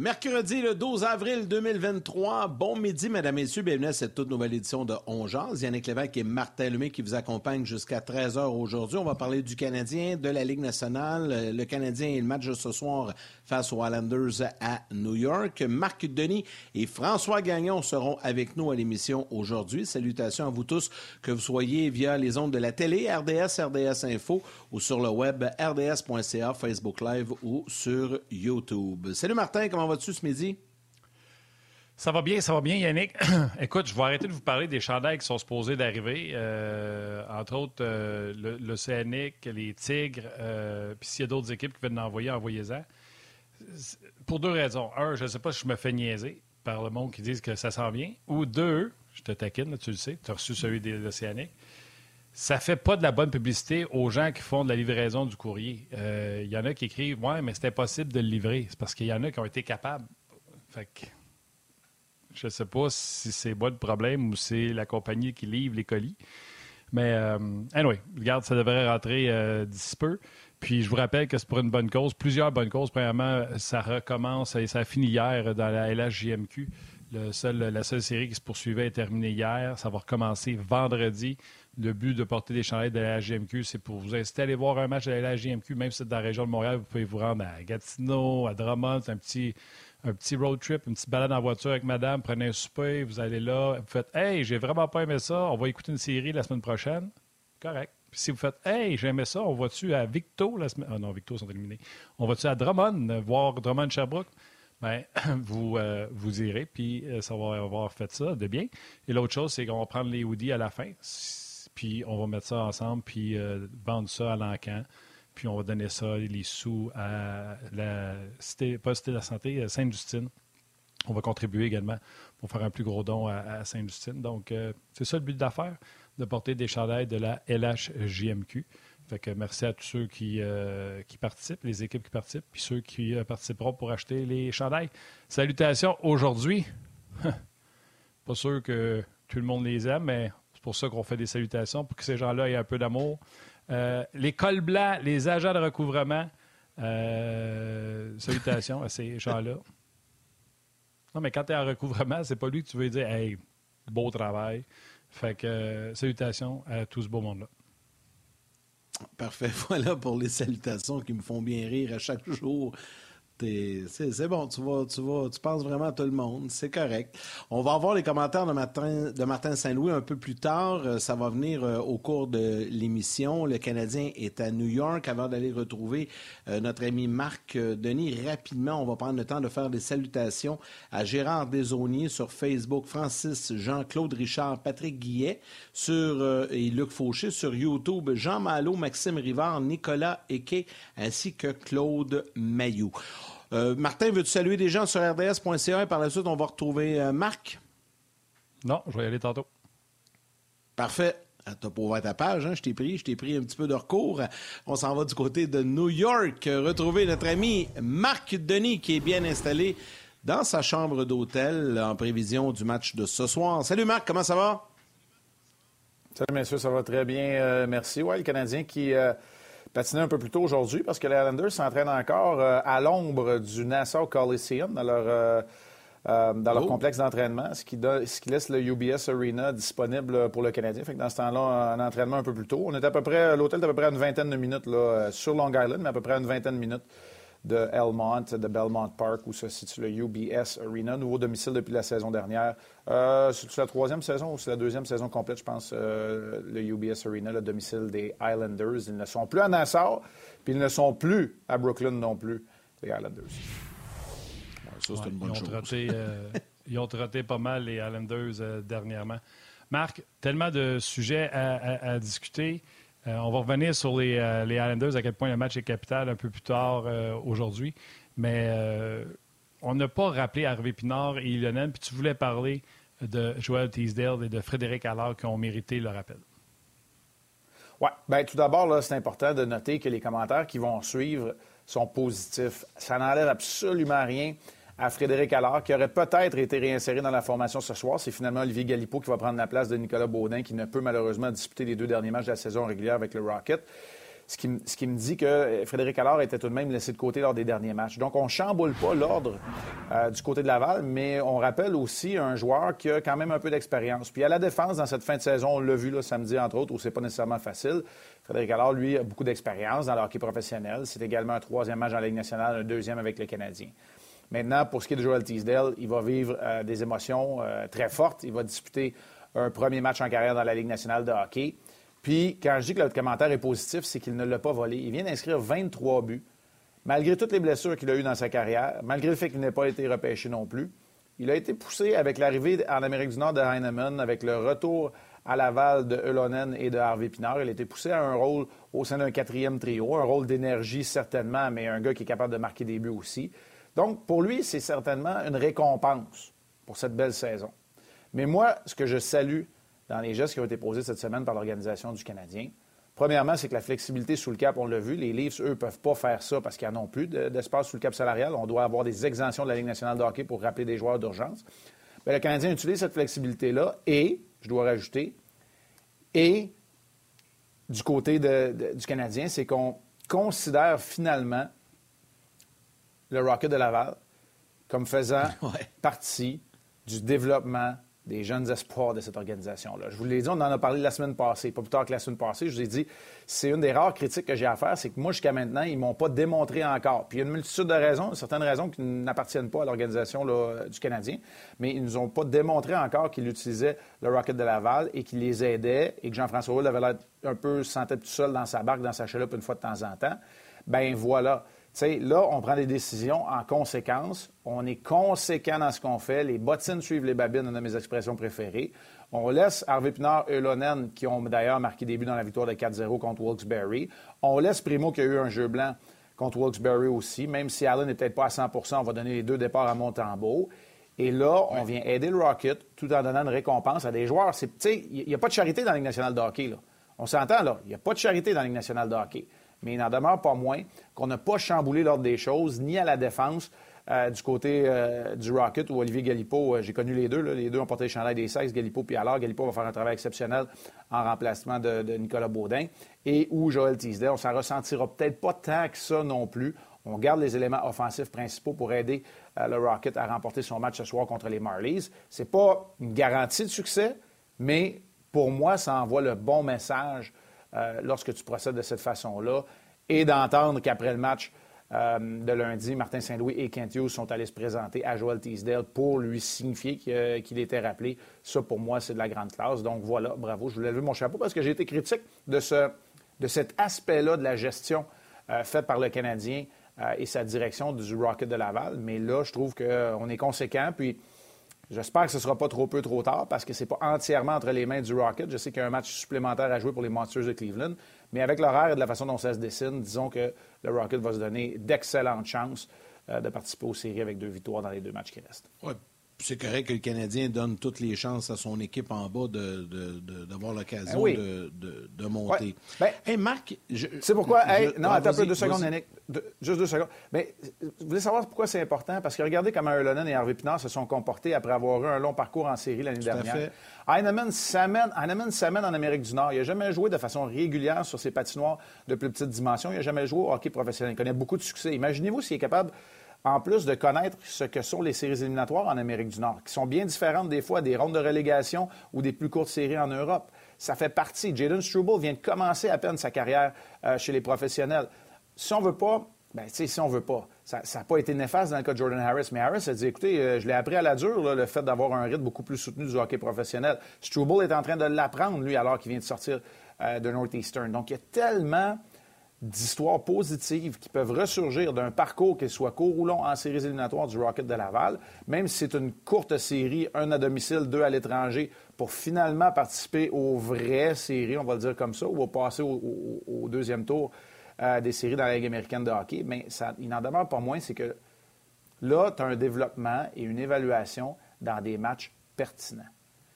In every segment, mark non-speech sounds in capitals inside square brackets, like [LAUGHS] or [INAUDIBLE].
Mercredi le 12 avril 2023. Bon midi, mesdames, messieurs. Bienvenue à cette toute nouvelle édition de Ongeance. Yannick Lévesque et Martin Lemay qui vous accompagnent jusqu'à 13h aujourd'hui. On va parler du Canadien, de la Ligue nationale. Le Canadien et le match de ce soir face aux Islanders à New York. Marc Denis et François Gagnon seront avec nous à l'émission aujourd'hui. Salutations à vous tous, que vous soyez via les ondes de la télé, RDS, RDS Info ou sur le web rds.ca, Facebook Live ou sur YouTube. Salut Martin, comment vas-tu ce midi? Ça va bien, ça va bien, Yannick. [CLEARS THROAT] Écoute, je vais arrêter de vous parler des chandails qui sont supposés d'arriver. Euh, entre autres, euh, l'Océanique, les Tigres, euh, puis s'il y a d'autres équipes qui veulent en envoyer, envoyez-en. Pour deux raisons. Un, je ne sais pas si je me fais niaiser par le monde qui dit que ça s'en vient. Ou deux, je te taquine, tu le sais, tu as reçu celui de l'Océanique. Ça fait pas de la bonne publicité aux gens qui font de la livraison du courrier. Il y en a qui écrivent Ouais, mais c'est impossible de le livrer. C'est parce qu'il y en a qui ont été capables. Fait que je sais pas si c'est moi le problème ou c'est la compagnie qui livre les colis. Mais, euh, anyway, regarde, ça devrait rentrer euh, d'ici peu. Puis je vous rappelle que c'est pour une bonne cause, plusieurs bonnes causes. Premièrement, ça recommence et ça a fini hier dans la LHJMQ. La seule série qui se poursuivait est terminée hier. Ça va recommencer vendredi. Le but de porter des chandails de la LHJMQ, c'est pour vous inciter à aller voir un match de la LHJMQ, même si c'est dans la région de Montréal, vous pouvez vous rendre à Gatineau, à Drummond. Un petit, un petit road trip, une petite balade en voiture avec madame, prenez un souper, vous allez là, vous faites Hey, j'ai vraiment pas aimé ça, on va écouter une série la semaine prochaine. Correct. Puis si vous faites Hey, j'ai aimé ça, on va-tu à Victo la semaine. Ah non, Victo sont éliminés. On va-tu à Drummond, voir Drummond Sherbrooke? Bien, [LAUGHS] vous, euh, vous irez, puis euh, ça va avoir fait ça de bien. Et l'autre chose, c'est qu'on va prendre les hoodies à la fin, puis on va mettre ça ensemble, puis euh, vendre ça à l'encan puis on va donner ça, les sous à la cité, pas Cité de la Santé, euh, Sainte-Justine. On va contribuer également pour faire un plus gros don à, Sainte-Justine. Donc, euh, c'est ça le but d'affaire, de porter des chandails de la LHJMQ. Fait que merci à tous ceux qui, qui participent, les équipes qui participent, puis ceux qui participeront pour acheter les chandails. Salutations aujourd'hui. [LAUGHS] Pas sûr que tout le monde les aime, mais c'est pour ça qu'on fait des salutations, pour que ces gens-là aient un peu d'amour, euh, les cols blancs, les agents de recouvrement, euh, salutations à ces gens-là. Non, mais quand tu es en recouvrement, c'est pas lui que tu veux dire Hey, beau travail. Fait que euh, salutations à tout ce beau monde-là. Parfait. [LAUGHS] Voilà pour les salutations qui me font bien rire à chaque jour. C'est bon, tu vas, tu vas, tu penses vraiment à tout le monde, c'est correct. On va avoir les commentaires de Martin, Saint-Louis un peu plus tard. Euh, ça va venir euh, au cours de l'émission. Le Canadien est à New York avant d'aller retrouver euh, notre ami Marc Denis. Rapidement, on va prendre le temps de faire des salutations à Gérard Desauniers sur Facebook, Francis, Jean-Claude Richard, Patrick Guillet sur, et Luc Fauché sur YouTube, Jean Malo, Maxime Rivard, Nicolas Eke ainsi que Claude Mayou. Euh, Martin, veux-tu saluer des gens sur rds.ca et par la suite, on va retrouver euh, Marc? Non, je vais y aller tantôt. Parfait. Ah, t'as pas ouvert ta page, hein? je t'ai pris, je t'ai pris un petit peu de recours. On s'en va du côté de New York, retrouver notre ami Marc Denis qui est bien installé dans sa chambre d'hôtel en prévision du match de ce soir. Salut Marc, comment ça va? Salut messieurs, ça va très bien, euh, merci. Ouais, le Canadien qui patiner un peu plus tôt aujourd'hui parce que les Islanders s'entraînent encore euh, à l'ombre du Nassau Coliseum dans leur, euh, euh, dans leur oh. complexe d'entraînement, ce, qui ce qui laisse le UBS Arena disponible pour le Canadien. Fait que dans ce temps-là, un entraînement un peu plus tôt. On est à peu près, l'hôtel est à peu près à une vingtaine de minutes là, sur Long Island, mais à peu près à une vingtaine de minutes de Elmont, de Belmont Park, où se situe le UBS Arena, nouveau domicile depuis la saison dernière. Euh, c'est la troisième saison ou c'est la deuxième saison complète, je pense, euh, le UBS Arena, le domicile des Islanders? Ils ne sont plus à Nassau, puis ils ne sont plus à Brooklyn non plus, les Islanders. ça, c'est une bonne ils, ont Trotté, euh, [LAUGHS] ils ont trotté pas mal les Islanders dernièrement. Marc, tellement de sujets à discuter. Euh, on va revenir sur les, euh, les, Islanders, à quel point le match est capital un peu plus tard euh, aujourd'hui. Mais on n'a pas rappelé Harvey Pinard et Lionel, puis tu voulais parler de Joel Teasdale et de Frédéric Allard qui ont mérité le rappel. Oui. Bien, tout d'abord, c'est important de noter que les commentaires qui vont suivre sont positifs. Ça n'enlève absolument rien à Frédéric Allard, qui aurait peut-être été réinséré dans la formation ce soir. C'est finalement Olivier Galipo qui va prendre la place de Nicolas Baudin, qui ne peut malheureusement disputer les deux derniers matchs de la saison régulière avec le Rocket. Ce qui, me dit que Frédéric Allard était tout de même laissé de côté lors des derniers matchs. Donc, on ne chamboule pas l'ordre euh, du côté de Laval, mais on rappelle aussi un joueur qui a quand même un peu d'expérience. Puis à la défense, dans cette fin de saison, on l'a vu là, samedi, entre autres, où c'est pas nécessairement facile. Frédéric Allard, lui, a beaucoup d'expérience dans le hockey professionnel. C'est également un troisième match en Ligue nationale, un deuxième avec le Canadien. Maintenant, pour ce qui est de Joel Teasdale, il va vivre euh, des émotions euh, très fortes. Il va disputer un premier match en carrière dans la Ligue nationale de hockey. Puis, quand je dis que le commentaire est positif, c'est qu'il ne l'a pas volé. Il vient d'inscrire 23 buts, malgré toutes les blessures qu'il a eues dans sa carrière, malgré le fait qu'il n'ait pas été repêché non plus. Il a été poussé avec l'arrivée en Amérique du Nord de Heinemann, avec le retour à Laval de Elonen et de Harvey Pinard. Il a été poussé à un rôle au sein d'un quatrième trio, un rôle d'énergie certainement, mais un gars qui est capable de marquer des buts aussi. Donc, pour lui, c'est certainement une récompense pour cette belle saison. Mais moi, ce que je salue dans les gestes qui ont été posés cette semaine par l'Organisation du Canadien, premièrement, c'est que la flexibilité sous le cap, on l'a vu, les Leafs, eux, ne peuvent pas faire ça parce qu'ils n'en ont plus d'espace sous le cap salarial. On doit avoir des exemptions de la Ligue nationale de hockey pour rappeler des joueurs d'urgence. Mais le Canadien utilise cette flexibilité-là et, je dois rajouter, et du côté du Canadien, c'est qu'on considère finalement le Rocket de Laval comme faisant [LAUGHS] partie du développement des jeunes espoirs de cette organisation-là. Je vous l'ai dit, on en a parlé la semaine passée, pas plus tard que la semaine passée. Je vous ai dit, c'est une des rares critiques que j'ai à faire, c'est que moi, jusqu'à maintenant, ils ne m'ont pas démontré encore. Puis il y a une multitude de raisons, certaines raisons qui n'appartiennent pas à l'organisation du Canadien, mais ils ne nous ont pas démontré encore qu'ils utilisaient le Rocket de Laval et qu'ils les aidaient et que Jean-François Houle avait l'air un peu se sentait tout seul dans sa barque, dans sa chaloupe une fois de temps en temps. Ben voilà là, on prend des décisions en conséquence. On est conséquent dans ce qu'on fait. Les bottines suivent les babines, une de mes expressions préférées. On laisse Harvey Pinard et Lonen, qui ont d'ailleurs marqué des buts dans la victoire de 4-0 contre Wilkes-Barre. On laisse Primo, qui a eu un jeu blanc contre Wilkes-Barre aussi. Même si Allen n'est peut-être pas à 100% on va donner les deux départs à Montembeau. Et là, on vient aider le Rocket tout en donnant une récompense à des joueurs. Il n'y a pas de charité dans la Ligue nationale de hockey. Là. On s'entend, là. Il n'y a pas de charité dans la Ligue nationale de hockey mais il n'en demeure pas moins qu'on n'a pas chamboulé l'ordre des choses, ni à la défense. Euh, du côté euh, du Rocket ou Olivier Galipo, euh, j'ai connu les deux. Les deux ont porté le chandail des sexes, Galipo puis alors. Galipo va faire un travail exceptionnel en remplacement de, Nicolas Baudin. Et ou Joël Teasdale. On s'en ressentira peut-être pas tant que ça non plus. On garde les éléments offensifs principaux pour aider le Rocket à remporter son match ce soir contre les Marlies. C'est pas une garantie de succès, mais pour moi, ça envoie le bon message euh, lorsque tu procèdes de cette façon-là et d'entendre qu'après le match euh, de lundi, Martin Saint-Louis et Kent Hughes sont allés se présenter à Joel Teasdale pour lui signifier euh, qu'il était rappelé. Ça, pour moi, c'est de la grande classe. Donc voilà, bravo. Je voulais lever mon chapeau parce que j'ai été critique de, ce, de cet aspect-là de la gestion faite par le Canadien et sa direction du Rocket de Laval. Mais là, je trouve qu'on est conséquent. Puis J'espère que ce ne sera pas trop peu trop tard parce que ce n'est pas entièrement entre les mains du Rocket. Je sais qu'il y a un match supplémentaire à jouer pour les Monsters de Cleveland. Mais avec l'horaire et de la façon dont ça se dessine, disons que le Rocket va se donner d'excellentes chances euh, de participer aux séries avec deux victoires dans les deux matchs qui restent c'est correct que le Canadien donne toutes les chances à son équipe en bas d'avoir l'occasion ben de, monter. Ben, hey, Marc, c'est pourquoi? non, attends un peu deux secondes, Yannick. juste deux secondes. Mais vous voulez savoir pourquoi c'est important? Parce que regardez comment Erlonen et Harvey Pinard se sont comportés après avoir eu un long parcours en série l'année dernière. Heinemann s'amène en Amérique du Nord. Il n'a jamais joué de façon régulière sur ses patinoires de plus petite dimension. Il n'a jamais joué au hockey professionnel. Il connaît beaucoup de succès. Imaginez-vous s'il est capable en plus de connaître ce que sont les séries éliminatoires en Amérique du Nord, qui sont bien différentes des fois des rondes de relégation ou des plus courtes séries en Europe. Ça fait partie. Jaden Struble vient de commencer à peine sa carrière euh, chez les professionnels. Si on veut pas, ben, si on veut pas, ça n'a pas été néfaste dans le cas de Jordan Harris, mais Harris a dit, écoutez, euh, je l'ai appris à la dure, le fait d'avoir un rythme beaucoup plus soutenu du hockey professionnel. Struble est en train de l'apprendre, lui, alors qu'il vient de sortir euh, de Northeastern. Donc, il y a tellement d'histoires positives qui peuvent ressurgir d'un parcours, qu'il soit court ou long, en séries éliminatoires du Rocket de Laval, même si c'est une courte série, un à domicile, deux à l'étranger, pour finalement participer aux vraies séries, on va le dire comme ça, ou passer au, deuxième tour euh, des séries dans la Ligue américaine de hockey. Mais il n'en demeure pas moins, c'est que là, tu as un développement et une évaluation dans des matchs pertinents.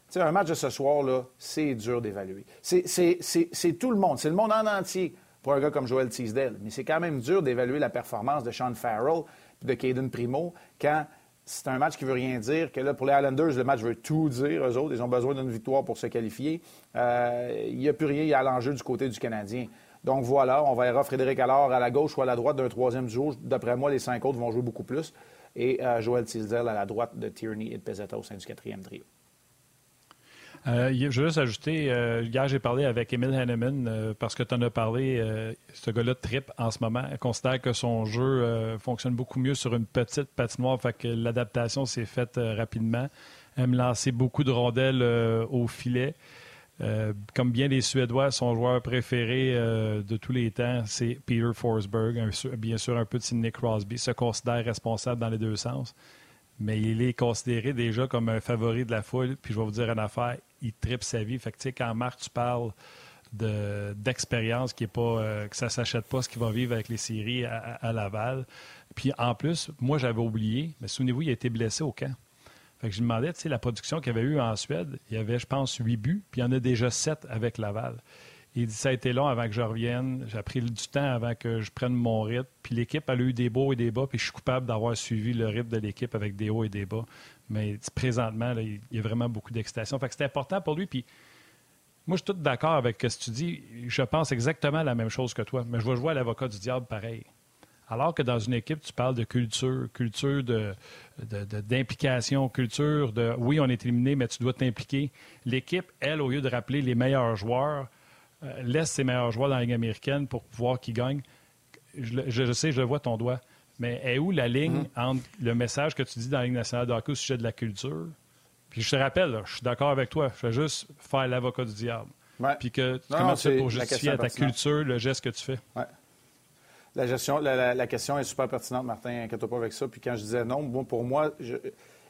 sais, un match de ce soir, c'est dur d'évaluer. C'est tout le monde, c'est le monde en entier pour un gars comme Joel Teasdale. Mais c'est quand même dur d'évaluer la performance de Sean Farrell et de Caden Primo quand c'est un match qui veut rien dire, que là, pour les Islanders, le match veut tout dire, eux autres. Ils ont besoin d'une victoire pour se qualifier. Euh, il n'y a plus rien à l'enjeu du côté du Canadien. Donc voilà, on verra Frédéric Allard à la gauche ou à la droite d'un troisième jour. D'après moi, les cinq autres vont jouer beaucoup plus. Et euh, Joel Teasdale à la droite de Tierney et de au sein du quatrième trio. Euh, je veux juste ajouter, euh, hier j'ai parlé avec Emil Hanneman euh, parce que tu en as parlé, ce gars-là trip en ce moment. Il considère que son jeu fonctionne beaucoup mieux sur une petite patinoire, fait que l'adaptation s'est faite rapidement. Elle me lançait beaucoup de rondelles au filet. comme bien les Suédois, son joueur préféré de tous les temps, c'est Peter Forsberg, bien sûr un peu de Sidney Crosby, se considère responsable dans les deux sens mais il est considéré déjà comme un favori de la foule. Puis je vais vous dire une affaire, il tripe sa vie. Fait tu sais, quand Marc, tu parles d'expérience qui est pas euh, que ça s'achète pas ce qu'il va vivre avec les séries à, Laval. Puis en plus, moi j'avais oublié, mais souvenez-vous, il a été blessé au camp. Fait je me demandais, tu sais, la production qu'il avait eu en Suède, il y avait, je pense, huit buts, puis il y en a déjà sept avec Laval. Il dit ça a été long avant que je revienne. J'ai pris du temps avant que je prenne mon rythme. Puis l'équipe, a eu des beaux et des bas. Puis je suis coupable d'avoir suivi le rythme de l'équipe avec des hauts et des bas. Mais présentement, il y a vraiment beaucoup d'excitation. Fait que c'est important pour lui. Puis moi, je suis tout d'accord avec ce que tu dis. Je pense exactement la même chose que toi. Mais je vais jouer à l'avocat du diable pareil. Alors que dans une équipe, tu parles de culture, culture d'implication, de, culture de oui, on est éliminé, mais tu dois t'impliquer. L'équipe, elle, au lieu de rappeler les meilleurs joueurs, laisse ses meilleurs joueurs dans la Ligue américaine pour pouvoir qu'ils gagnent. Je, sais, je vois ton doigt. Mais est où la ligne mm-hmm. entre le message que tu dis dans la Ligue nationale de hockey au sujet de la culture? Puis je te rappelle, je suis d'accord avec toi. Je vais juste faire l'avocat du diable. Puis que comment tu fais pour justifier à ta culture le geste que tu fais? La, gestion, la, question est super pertinente, Martin. Inquiète-toi pas avec ça. Puis quand je disais non, bon, pour moi, je,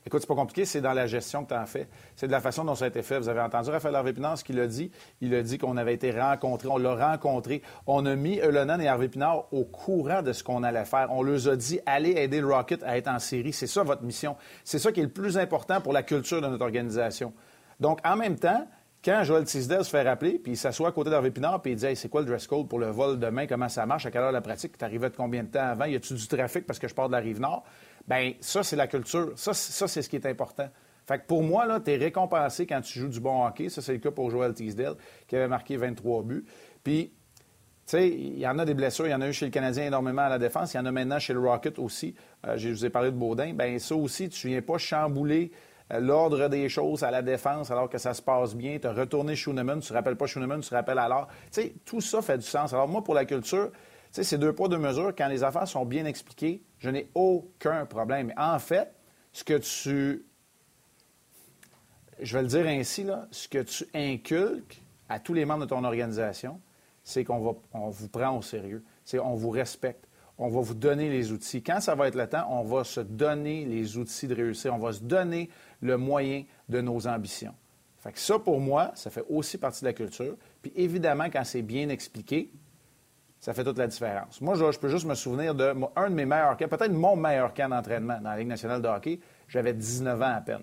Écoute, c'est pas compliqué, c'est dans la gestion que tu en fais. C'est de la façon dont ça a été fait. Vous avez entendu Raphaël Harvey Pinard, ce qu'il a dit. Il a dit qu'on avait été rencontrés, on l'a rencontré. On a mis Eulonan et Harvey Pinard au courant de ce qu'on allait faire. On leur a dit, allez aider le Rocket à être en série. C'est ça votre mission. C'est ça qui est le plus important pour la culture de notre organisation. Donc, en même temps, quand Joël Tisdale se fait rappeler, puis il s'assoit à côté d'Harvey Pinard, puis il dit hey, c'est quoi le dress code pour le vol demain? Comment ça marche? À quelle heure la pratique? Tu arrivais de combien de temps avant? Y a-tu du trafic parce que je pars de la rive nord? Bien, ça, c'est la culture. Ça, c'est ce qui est important. Fait que pour moi, tu es récompensé quand tu joues du bon hockey. Ça, c'est le cas pour Joel Teasdale, qui avait marqué 23 buts. Puis, tu sais, il y en a des blessures. Il y en a eu chez le Canadien énormément à la défense. Il y en a maintenant chez le Rocket aussi. Euh, je vous ai parlé de Baudin. Bien, ça aussi, tu viens pas chambouler euh, l'ordre des choses à la défense alors que ça se passe bien. Tu as retourné Schooneman, tu ne rappelles pas Schooneman, tu te rappelles alors. Tu sais, tout ça fait du sens. Alors, moi, pour la culture, sais, c'est deux poids, deux mesures. Quand les affaires sont bien expliquées, je n'ai aucun problème. En fait, ce que tu. Je vais le dire ainsi, là, ce que tu inculques à tous les membres de ton organisation, c'est qu'on va, on vous prend au sérieux. C'est on vous respecte. On va vous donner les outils. Quand ça va être le temps, on va se donner les outils de réussir. On va se donner le moyen de nos ambitions. Fait que ça, pour moi, ça fait aussi partie de la culture. Puis évidemment, quand c'est bien expliqué, ça fait toute la différence. Moi, je, peux juste me souvenir de un de mes meilleurs camps, peut-être mon meilleur camp d'entraînement dans la Ligue nationale de hockey. J'avais 19 ans à peine.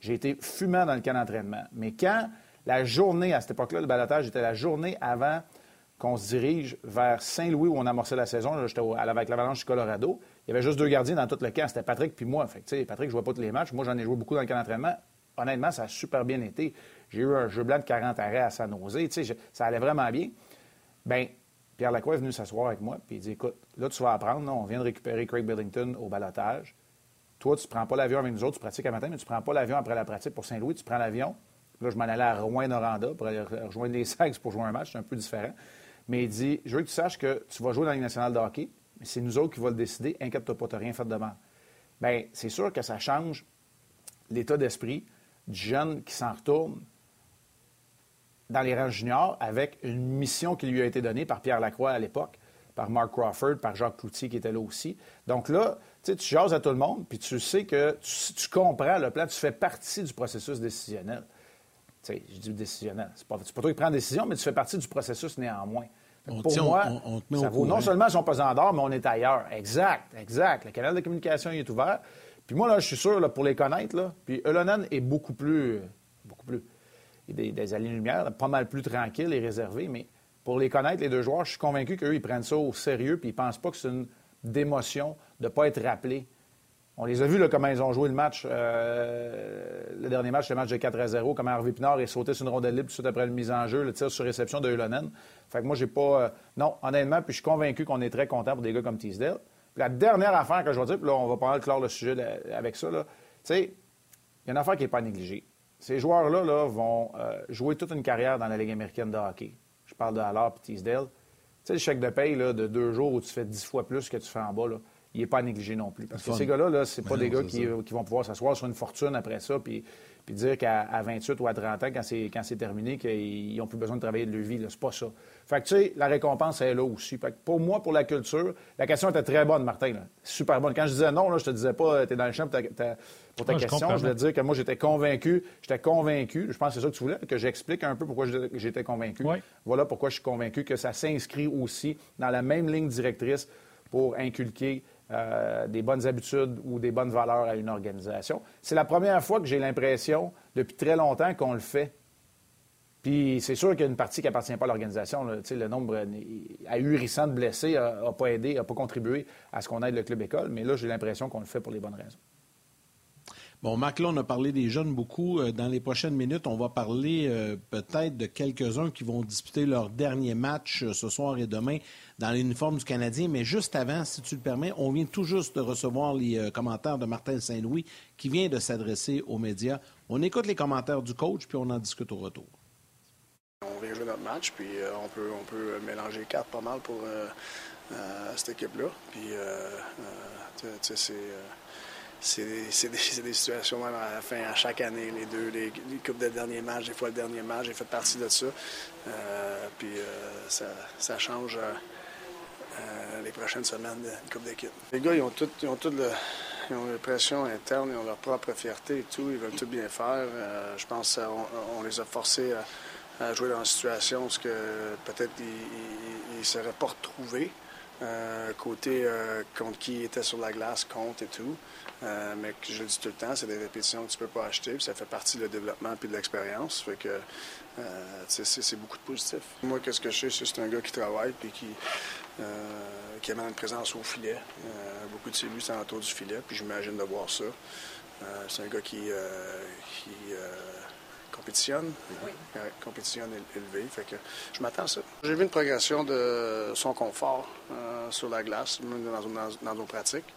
J'ai été fumant dans le camp d'entraînement. Mais quand la journée, à cette époque-là, le balotage était la journée avant qu'on se dirige vers Saint-Louis où on amorçait la saison. J'étais avec l'Avalanche du Colorado. Il y avait juste deux gardiens dans tout le camp. C'était Patrick puis moi. Fait Patrick, ne vois pas tous les matchs. Moi, j'en ai joué beaucoup dans le camp d'entraînement. Honnêtement, ça a super bien été. J'ai eu un jeu blanc de 40 arrêts à San Jose. Ça allait vraiment bien. Bien, Pierre Lacroix est venu s'asseoir avec moi, puis il dit Écoute, là, tu vas apprendre, on vient de récupérer Craig Billington au balotage. Toi, tu ne prends pas l'avion avec nous autres, tu pratiques à matin, mais tu ne prends pas l'avion après la pratique pour Saint-Louis, tu prends l'avion. Là, je m'en allais à Rouen-Noranda pour aller rejoindre les [LAUGHS] Sags pour jouer un match, c'est un peu différent. Mais il dit Je veux que tu saches que tu vas jouer dans la Ligue nationale de hockey, mais c'est nous autres qui va le décider, inquiète-toi pas, tu n'as rien fait de mal. Bien, c'est sûr que ça change l'état d'esprit du jeune qui s'en retourne dans les rangs juniors avec une mission qui lui a été donnée par Pierre Lacroix à l'époque, par Mark Crawford, par Jacques Cloutier qui était là aussi. Donc là, tu jases à tout le monde, puis tu sais que tu, comprends le plan, tu fais partie du processus décisionnel. Tu sais, je dis décisionnel. C'est pas, pas toi qui prends la décision, mais tu fais partie du processus néanmoins. pour moi, ça vaut non seulement son pesant d'or, mais on est ailleurs. Exact, exact. Le canal de communication est ouvert. Puis moi, là, je suis sûr, là, pour les connaître, là, puis Elonan est beaucoup plus des, des lumière pas mal plus tranquilles et réservés. Mais pour les connaître, les deux joueurs, je suis convaincu qu'eux, ils prennent ça au sérieux puis ils ne pensent pas que c'est une démotion de ne pas être rappelé. On les a vus là, comment ils ont joué le match, euh, le dernier match, le match de 4 à 0, comment Harvey Pinard est sauté sur une rondelle libre tout suite après le mise en jeu, le tir sur réception de Ulonen. Fait que moi, j'ai pas. Euh, non, honnêtement, puis je suis convaincu qu'on est très content pour des gars comme Teasdale. Puis la dernière affaire que je vais dire, puis là, on va parler de clore le sujet avec ça, tu sais, il y a une affaire qui n'est pas négligée. Ces joueurs-là là, vont euh, jouer toute une carrière dans la Ligue américaine de hockey. Je parle de Allard et Teasdale. Tu sais, le chèque de paye là, de deux jours où tu fais dix fois plus que tu fais en bas, là, il n'est pas négligé non plus. Parce que ces gars-là, -là, ce pas des gars qui, vont pouvoir s'asseoir sur une fortune après ça puis, puis dire qu'à 28 ou à 30 ans, quand c'est terminé, qu'ils n'ont plus besoin de travailler de leur vie. C'est pas ça. Fait que, tu sais, la récompense est là aussi. Fait que pour moi, pour la culture, la question était très bonne, Martin. Super bonne. Quand je disais non, là, je te disais pas, tu es dans le champ pour ta, pour ta question. Je, voulais dire que moi, j'étais convaincu. J'étais convaincu. Je pense que c'est ça que tu voulais, que j'explique un peu pourquoi j'étais convaincu. Voilà pourquoi je suis convaincu que ça s'inscrit aussi dans la même ligne directrice pour inculquer euh, des bonnes habitudes ou des bonnes valeurs à une organisation. C'est la première fois que j'ai l'impression, depuis très longtemps, qu'on le fait. Puis c'est sûr qu'il y a une partie qui n'appartient pas à l'organisation. Le nombre ahurissant de blessés n'a pas aidé, n'a pas contribué à ce qu'on aide le club école, mais là, j'ai l'impression qu'on le fait pour les bonnes raisons. Bon, Marc, là, on a parlé des jeunes beaucoup. Euh, dans les prochaines minutes, on va parler euh, peut-être de quelques-uns qui vont disputer leur dernier match euh, ce soir et demain dans l'uniforme du Canadien. Mais juste avant, si tu le permets, on vient tout juste de recevoir les commentaires de Martin Saint-Louis qui vient de s'adresser aux médias. On écoute les commentaires du coach, puis on en discute au retour. On vient notre match, puis on, peut, on peut mélanger quatre pas mal pour cette équipe-là. Puis, c'est c'est des, [LAUGHS] des, situations même à la fin, à chaque année, les deux, les, les coupes de dernier match, des fois le dernier match, j'ai fait partie de ça. Euh, puis euh, ça, change euh, les prochaines semaines de coupe d'équipe. Les gars, ils ont tout, ils ont tout ils ont une pression interne, ils ont leur propre fierté et tout, ils veulent tout bien faire. je pense qu'on on les a forcés à, jouer dans une situation où peut-être ils ne seraient pas retrouvés. Côté contre qui ils étaient sur la glace, contre et tout. Euh, mais je le dis tout le temps, c'est des répétitions que tu ne peux pas acheter, ça fait partie du développement et de l'expérience. Que euh, c'est beaucoup de positif. Moi, qu'est-ce que je sais, c'est un gars qui travaille puis qui, euh, amène une présence au filet. beaucoup de ses buts sont autour du filet, puis j'imagine de voir ça. c'est un gars qui compétitionne, oui. compétitionne élevé. Fait que je m'attends à ça. J'ai vu une progression de son confort sur la glace, même dans, dans, dans nos pratiques.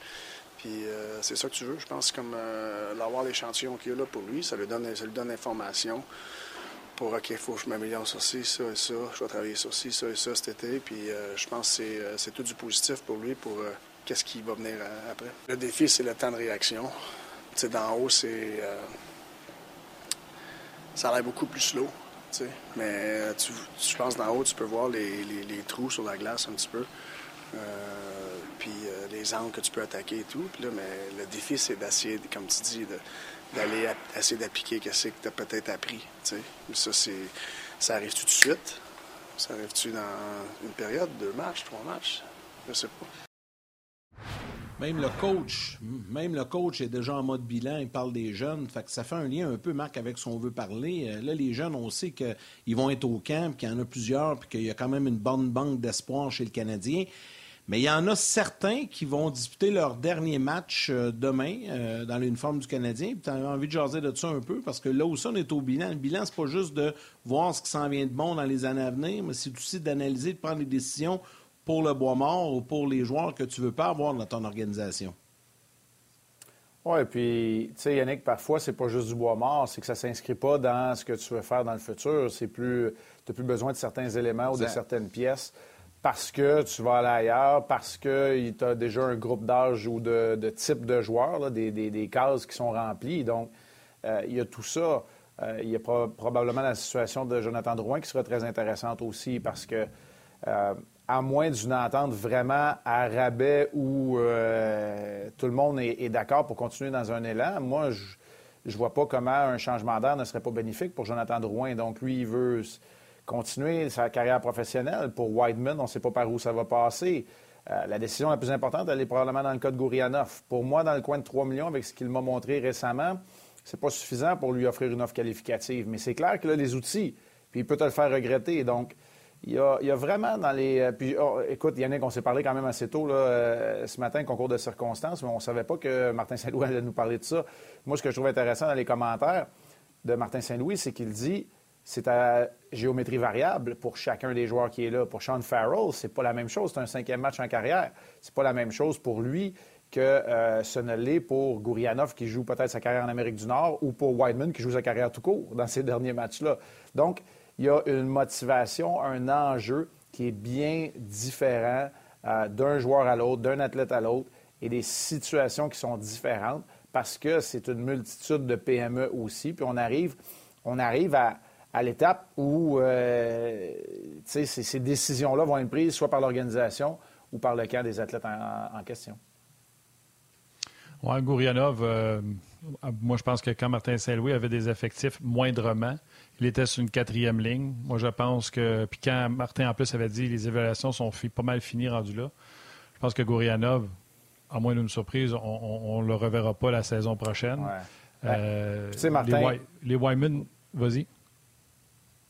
Puis euh, c'est ça que tu veux, je pense, comme euh, l'avoir l'échantillon qu'il y a là pour lui, ça lui donne, ça lui donne l'information pour OK, il faut que je m'améliore sur ci, ça et ça, je vais travailler sur ci, ça et ça cet été. Puis euh, je pense que c'est tout du positif pour lui pour qu'est-ce qui va venir après. Le défi, c'est le temps de réaction. Sais, d'en haut, c'est. Ça a l'air beaucoup plus slow. Tu sais. Mais tu, je pense d'en haut, tu peux voir les, les, les, trous sur la glace un petit peu puis euh, les angles que tu peux attaquer et tout. Puis là, mais le défi, c'est d'essayer, comme tu dis, d'aller essayer d'appliquer ce que tu as peut-être appris. Ça, c'est, ça arrive tout de suite? Ça arrive-tu dans une période, deux matchs, trois matchs? Je sais pas. Même le coach, même le coach est déjà en mode bilan, il parle des jeunes. Fait ça fait un lien un peu, Marc, avec ce qu'on veut parler. Euh, là, les jeunes, on sait qu'ils vont être au camp, qu'il y en a plusieurs, puis qu'il y a quand même une bonne banque d'espoir chez le Canadien. Mais il y en a certains qui vont disputer leur dernier match euh, demain euh, dans l'uniforme du Canadien. Tu as envie de jaser de ça un peu parce que là où ça, on est au bilan. Le bilan, c'est pas juste de voir ce qui s'en vient de bon dans les années à venir, mais c'est aussi d'analyser, de prendre des décisions pour le bois mort ou pour les joueurs que tu veux pas avoir dans ton organisation? Oui, puis, tu sais, Yannick, parfois, c'est pas juste du bois mort, c'est que ça s'inscrit pas dans ce que tu veux faire dans le futur. C'est plus, tu n'as plus besoin de certains éléments ou de certaines pièces parce que tu vas aller ailleurs, parce que tu as déjà un groupe d'âge ou de, type de joueurs, des, cases qui sont remplies. Donc, euh, il y a tout ça. Euh, il y a probablement la situation de Jonathan Drouin qui sera très intéressante aussi parce que, euh, à moins d'une entente vraiment à rabais où tout le monde est, est d'accord pour continuer dans un élan, moi, je ne vois pas comment un changement d'air ne serait pas bénéfique pour Jonathan Drouin. Donc, lui, il veut continuer sa carrière professionnelle. Pour Whiteman, on ne sait pas par où ça va passer. Euh, la décision la plus importante, elle est probablement dans le cas de Gourianov. Pour moi, dans le coin de 3 millions, avec ce qu'il m'a montré récemment, c'est pas suffisant pour lui offrir une offre qualificative. Mais c'est clair qu'il a les outils, puis il peut te le faire regretter. Donc, il y a, vraiment dans les. Euh, puis, oh, écoute, Yannick, on s'est parlé quand même assez tôt là, euh, ce matin, concours de circonstances, mais on ne savait pas que Martin Saint-Louis allait nous parler de ça. Moi, ce que je trouve intéressant dans les commentaires de Martin Saint-Louis, c'est qu'il dit c'est à géométrie variable pour chacun des joueurs qui est là. Pour Sean Farrell, c'est pas la même chose. C'est un cinquième match en carrière. C'est pas la même chose pour lui que euh, ce ne l'est pour Gourianov qui joue peut-être sa carrière en Amérique du Nord ou pour Whiteman qui joue sa carrière tout court dans ces derniers matchs-là. Donc, il y a une motivation, un enjeu qui est bien différent euh, d'un joueur à l'autre, d'un athlète à l'autre, et des situations qui sont différentes parce que c'est une multitude de PME aussi. Puis on arrive, à, l'étape où euh, ces, décisions-là vont être prises soit par l'organisation ou par le camp des athlètes en, question. Oui, Gourianov, euh, moi je pense que quand Martin Saint-Louis avait des effectifs moindrement, il était sur une quatrième ligne. Moi, je pense que. Puis quand Martin, en plus, avait dit les évaluations sont pas mal finies rendues là, je pense que Gourianov, à moins d'une surprise, on ne le reverra pas la saison prochaine. Euh, tu sais, Martin. Les, les Wyman, vas-y.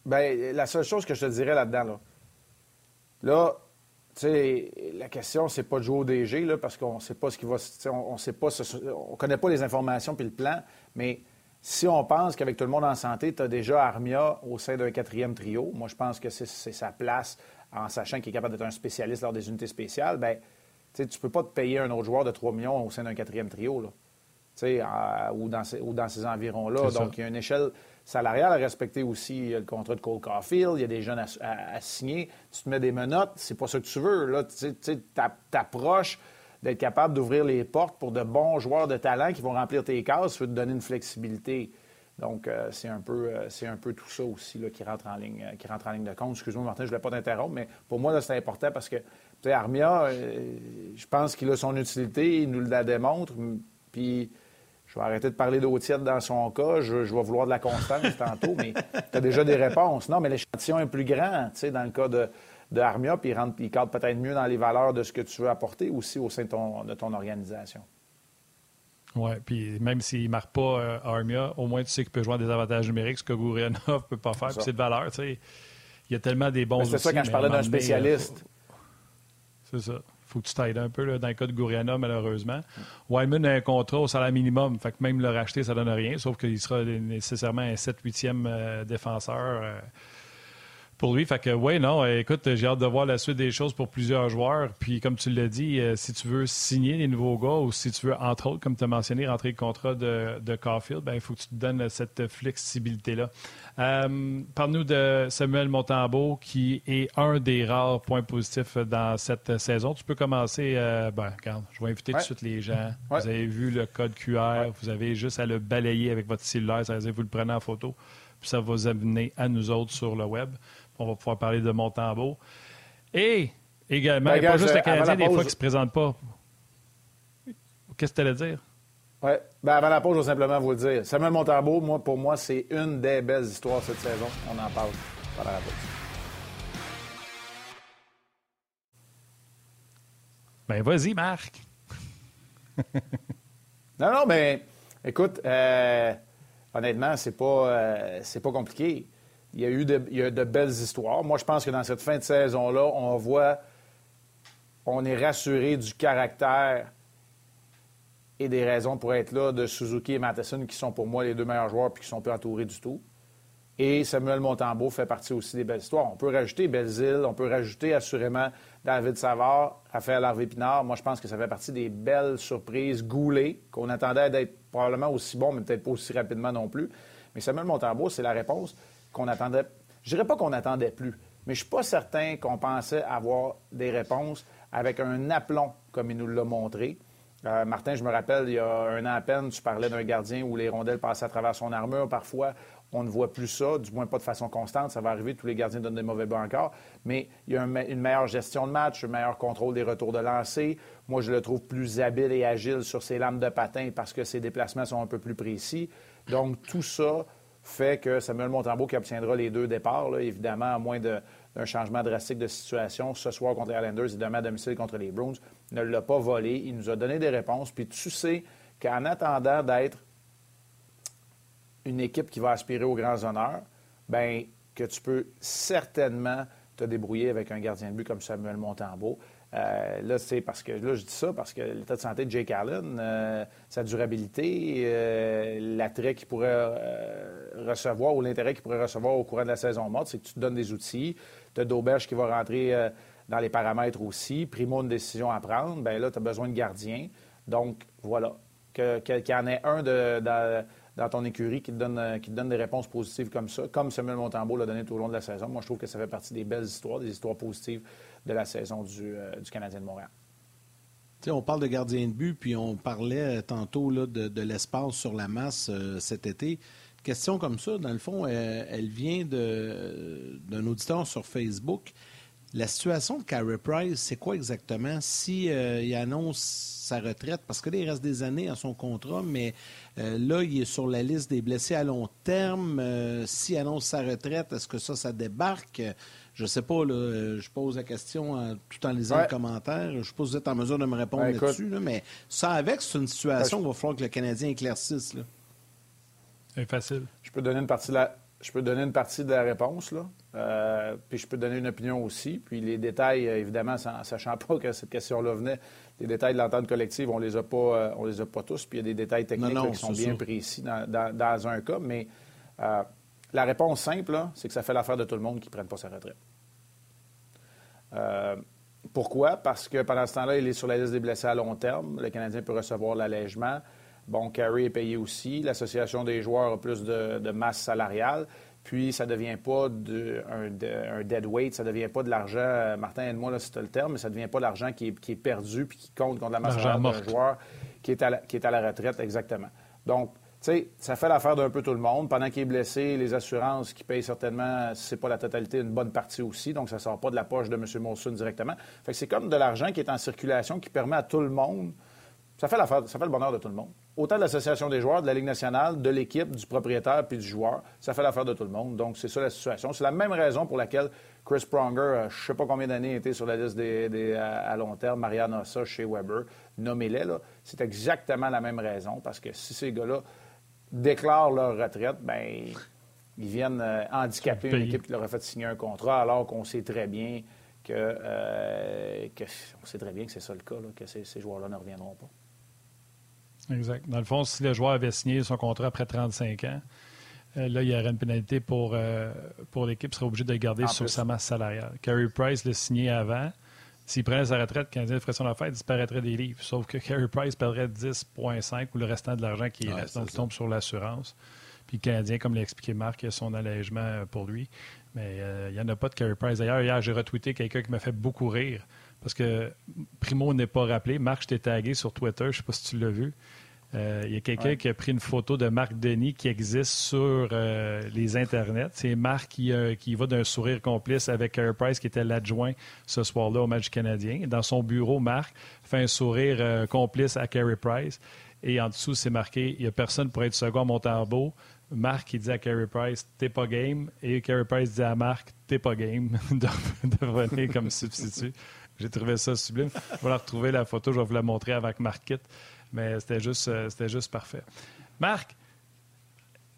Bien, la seule chose que je te dirais là-dedans, là, là tu sais, la question, c'est pas de jouer au DG, là, parce qu'on ne sait pas ce qui va. On, on sait pas, on connaît pas les informations puis le plan, mais si on pense qu'avec tout le monde en santé, tu as déjà Armia au sein d'un quatrième trio, moi je pense que c'est sa place en sachant qu'il est capable d'être un spécialiste lors des unités spéciales, bien, tu ne peux pas te payer un autre joueur de 3 millions au sein d'un quatrième trio, là. ou, dans ces, ou dans ces environs-là. Donc, il y a une échelle salariale à respecter aussi. Il y a le contrat de Cole Caulfield, il y a des jeunes à, signer. Tu te mets des menottes, c'est pas ça que tu veux. Là, tu t'approches d'être capable d'ouvrir les portes pour de bons joueurs de talent qui vont remplir tes cases, ça veut te donner une flexibilité. Donc, euh, c'est un, peu, euh, un peu tout ça aussi là, qui, rentre en ligne, euh, qui rentre en ligne de compte. Excuse-moi, Martin, je ne voulais pas t'interrompre, mais pour moi, c'est important parce que, tu sais, Armia, je pense qu'il a son utilité, il nous la démontre. Puis, je vais arrêter de parler d'eau tiède dans son cas. Je, je, vais vouloir de la constance tantôt, mais tu as déjà des réponses. Non, mais l'échantillon est plus grand, tu sais, dans le cas de, de Armia, puis il, cadre peut-être mieux dans les valeurs de ce que tu veux apporter aussi au sein de ton, de ton organisation. Oui, puis même s'il ne marque pas euh, Armia, au moins tu sais qu'il peut jouer des avantages numériques, ce que Gourianov ne peut pas faire, puis c'est de valeur. Tu sais. Il y a tellement des bons C'est ça quand je parlais d'un spécialiste. C'est ça. Il faut que tu t'aides un peu là, dans le cas de Gourianov, malheureusement. Wyman a un contrat au salaire minimum, fait que même le racheter, ça ne donne rien, sauf qu'il sera nécessairement un 7-8e euh, défenseur. Euh, pour lui. Fait que, oui, non, écoute, j'ai hâte de voir la suite des choses pour plusieurs joueurs. Puis, comme tu l'as dit, euh, si tu veux signer des nouveaux gars ou si tu veux, entre autres, comme tu as mentionné, rentrer le contrat de, de Caulfield, ben, il faut que tu te donnes cette flexibilité-là. Euh, Parle-nous de Samuel Montambeau, qui est un des rares points positifs dans cette saison. Tu peux commencer. Euh, ben, regarde, je vais inviter tout de suite les gens. Vous avez vu le code QR, vous avez juste à le balayer avec votre cellulaire, ça veut dire vous le prenez en photo, puis ça va vous amener à nous autres sur le web. On va pouvoir parler de Montembeau. Et également, ben, il n'y a pas juste le Canadien des fois qui ne se présente pas. Qu'est-ce que tu allais dire? Oui. Ben, avant la pause, je vais simplement vous le dire. Samuel Montembeau, moi, pour moi, c'est une des belles histoires cette saison. On en parle pendant la pause. Ben, vas-y, Marc. [LAUGHS] non, non, mais écoute, euh, honnêtement, c'est pas, euh, c'est pas compliqué. Il y a eu de, belles histoires. Moi, je pense que dans cette fin de saison-là, on voit, on est rassuré du caractère et des raisons pour être là de Suzuki et Matheson, qui sont pour moi les deux meilleurs joueurs puis qui sont peu entourés du tout. Et Samuel Montembeau fait partie aussi des belles histoires. On peut rajouter Belzile, on peut rajouter assurément David Savard, Raphaël Harvey-Pinard. Moi, je pense que ça fait partie des belles surprises Goulet, qu'on attendait d'être probablement aussi bon, mais peut-être pas aussi rapidement non plus. Mais Samuel Montembeau, c'est la réponse qu'on attendait. Je dirais pas qu'on attendait plus, mais je suis pas certain qu'on pensait avoir des réponses avec un aplomb comme il nous l'a montré. Euh, Martin, je me rappelle, il y a un an à peine, tu parlais d'un gardien où les rondelles passaient à travers son armure. Parfois, on ne voit plus ça, du moins pas de façon constante. Ça va arriver, tous les gardiens donnent des mauvais bas encore. Mais il y a une meilleure gestion de match, un meilleur contrôle des retours de lancer. Moi, je le trouve plus habile et agile sur ses lames de patin parce que ses déplacements sont un peu plus précis. Donc, tout ça fait que Samuel Montembeau, qui obtiendra les deux départs, évidemment, à moins d'un changement drastique de situation, ce soir contre les Islanders et demain à domicile contre les Bruins, ne l'a pas volé. Il nous a donné des réponses. Puis tu sais qu'en attendant d'être une équipe qui va aspirer aux grands honneurs, ben que tu peux certainement te débrouiller avec un gardien de but comme Samuel Montembeau. Euh, là, c'est parce que là, je dis ça parce que l'état de santé de Jake Allen, euh, sa durabilité, euh, l'attrait qu'il pourrait recevoir ou l'intérêt qu'il pourrait recevoir au courant de la saison morte, c'est que tu te donnes des outils. Tu as d'auberge qui va rentrer dans les paramètres aussi. Primo, une décision à prendre. Bien là, tu as besoin de gardien. Donc, voilà. Qu'il y en ait un de, dans ton écurie qui te, donne, qui donne des réponses positives comme ça, comme Samuel Montembeau l'a donné tout au long de la saison. Moi, je trouve que ça fait partie des belles histoires, des histoires positives de la saison du, euh, du Canadien de Montréal. on parle de gardien de but, puis on parlait tantôt là, de, l'espace sur la masse euh, cet été. Question comme ça, dans le fond, euh, elle, vient d'un auditeur sur Facebook. La situation de Carey Price, c'est quoi exactement? Si il annonce sa retraite, parce que là, il reste des années à son contrat, mais là, il est sur la liste des blessés à long terme. S'il annonce sa retraite, est-ce que ça, ça débarque? Je sais pas, là, je pose la question tout en lisant les commentaires. Je ne sais pas si vous êtes en mesure de me répondre là-dessus, mais ça avec, c'est une situation qu'il va falloir que le Canadien éclaircisse. C'est facile. Je peux donner une partie de la, je peux donner une partie de la réponse, là. Euh, puis je peux donner une opinion aussi. Puis les détails, euh, évidemment, en sachant pas que cette question-là venait, les détails de l'entente collective, on les a pas, euh, on les a pas tous. Puis il y a des détails techniques qui sont bien précis dans, un cas. Mais la réponse simple, c'est que ça fait l'affaire de tout le monde qui ne prenne pas sa retraite. Euh, pourquoi? Parce que pendant ce temps-là, il est sur la liste des blessés à long terme. Le Canadien peut recevoir l'allègement. Bon, Carey est payé aussi. L'association des joueurs a plus de, masse salariale. Puis, ça ne devient pas un, dead weight, ça ne devient pas de l'argent, euh, Martin, aide-moi là, si tu le terme, mais ça ne devient pas de l'argent qui est, perdu puis qui compte contre la masse salariale d'un joueur qui est, à qui est à la retraite, exactement. Donc, sais, ça fait l'affaire d'un peu tout le monde. Pendant qu'il est blessé, les assurances qui payent certainement, si ce pas la totalité, une bonne partie aussi. Donc, ça ne sort pas de la poche de M. Molson directement. Fait que c'est comme de l'argent qui est en circulation, qui permet à tout le monde. Ça fait l'affaire, ça fait le bonheur de tout le monde. Autant de l'Association des joueurs, de la Ligue nationale, de l'équipe, du propriétaire puis du joueur. Ça fait l'affaire de tout le monde. Donc, c'est ça la situation. C'est la même raison pour laquelle Chris Pronger, euh, je ne sais pas combien d'années, était sur la liste des, à, long terme. Mariana Ossa chez Weber. Nommez-les. C'est exactement la même raison. Parce que si ces gars-là déclarent leur retraite, ben ils viennent euh, handicaper une équipe qui leur a fait signer un contrat, alors qu'on sait très bien que, euh, on sait très bien que c'est ça le cas, que ces, joueurs-là ne reviendront pas. Exact. Dans le fond, si le joueur avait signé son contrat après 35 ans, euh, là, il y aurait une pénalité pour, pour l'équipe, qui serait obligé de le garder sur sa masse salariale. Carey Price l'a signé avant. S'il prenait sa retraite, le Canadien ferait son affaire, il disparaîtrait des livres. Sauf que Carey Price perdrait 10,5 ou le restant de l'argent qui reste. Donc, il tombe sur l'assurance. Puis le Canadien, comme l'a expliqué Marc, il a son allègement pour lui. Mais euh, il n'y en a pas de Carey Price. D'ailleurs, hier, j'ai retweeté quelqu'un qui m'a fait beaucoup rire. Parce que Primo n'est pas rappelé. Marc, je t'ai tagué sur Twitter. Je ne sais pas si tu l'as vu. Euh, il y a quelqu'un qui a pris une photo de Marc Denis qui existe sur euh, les internets. C'est Marc qui, euh, qui va d'un sourire complice avec Carey Price, qui était l'adjoint ce soir-là au match canadien. Dans son bureau, Marc fait un sourire complice à Carey Price. Et en dessous, c'est marqué il n'y a personne pour être second à Montarbo. Marc qui dit à Carey Price T'es pas game. Et Carey Price dit à Marc T'es pas game [LAUGHS] de, de venir comme substitut. J'ai trouvé ça sublime. Je vais la retrouver la photo, je vais vous la montrer avec Marc Kitt. Mais c'était juste, euh, c'était juste parfait. Marc,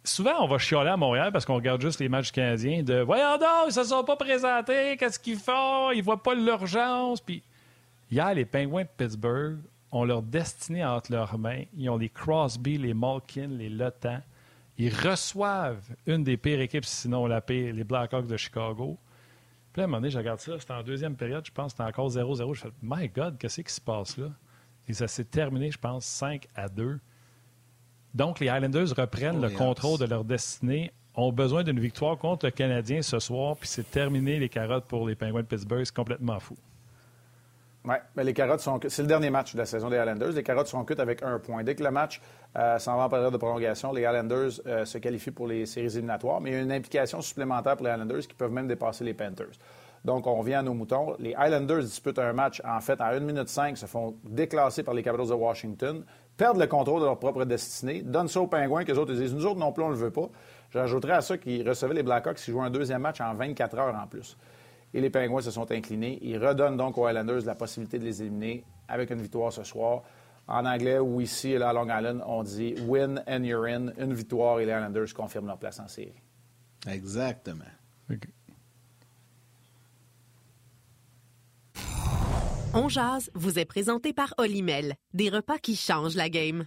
souvent, on va chialer à Montréal parce qu'on regarde juste les matchs canadiens de Voyons donc, ils se sont pas présentés, qu'est-ce qu'ils font, ils voient pas l'urgence. Puis hier, les Penguins de Pittsburgh ont leur destinée entre leurs mains. Ils ont les Crosby, les Malkin, les Lotan. Ils reçoivent une des pires équipes, sinon la pire, les Blackhawks de Chicago. Puis à un moment donné, je regarde ça, c'était en deuxième période, je pense, c'était encore 0-0. Je fais My God, qu'est-ce qui se passe là? Et ça s'est terminé, je pense, 5 à 2. Donc, les Highlanders reprennent le contrôle de leur destinée, ont besoin d'une victoire contre le Canadien ce soir, puis c'est terminé les carottes pour les Penguins de Pittsburgh. C'est complètement fou. Oui, mais les carottes sont. C'est le dernier match de la saison des Highlanders. Les carottes sont cuites avec un point. Dès que le match euh, s'en va en période de prolongation, les Highlanders euh, se qualifient pour les séries éliminatoires, mais il y a une implication supplémentaire pour les Highlanders qui peuvent même dépasser les Panthers. Donc, on revient à nos moutons. Les Highlanders disputent un match, en fait, en 1 minute 5, se font déclasser par les Capitals de Washington, perdent le contrôle de leur propre destinée, donnent ça aux Pingouins, que les autres disent Nous autres non plus, on ne le veut pas. J'ajouterais à ça qu'ils recevaient les Blackhawks qui jouaient un deuxième match en 24 heures en plus. Et les Pingouins se sont inclinés. Ils redonnent donc aux Highlanders la possibilité de les éliminer avec une victoire ce soir. En anglais ou ici, à Long Island, on dit win and you're in. Une victoire et les Islanders confirment leur place en série. Exactement. On jase vous est présenté par Olimel, des repas qui changent la game.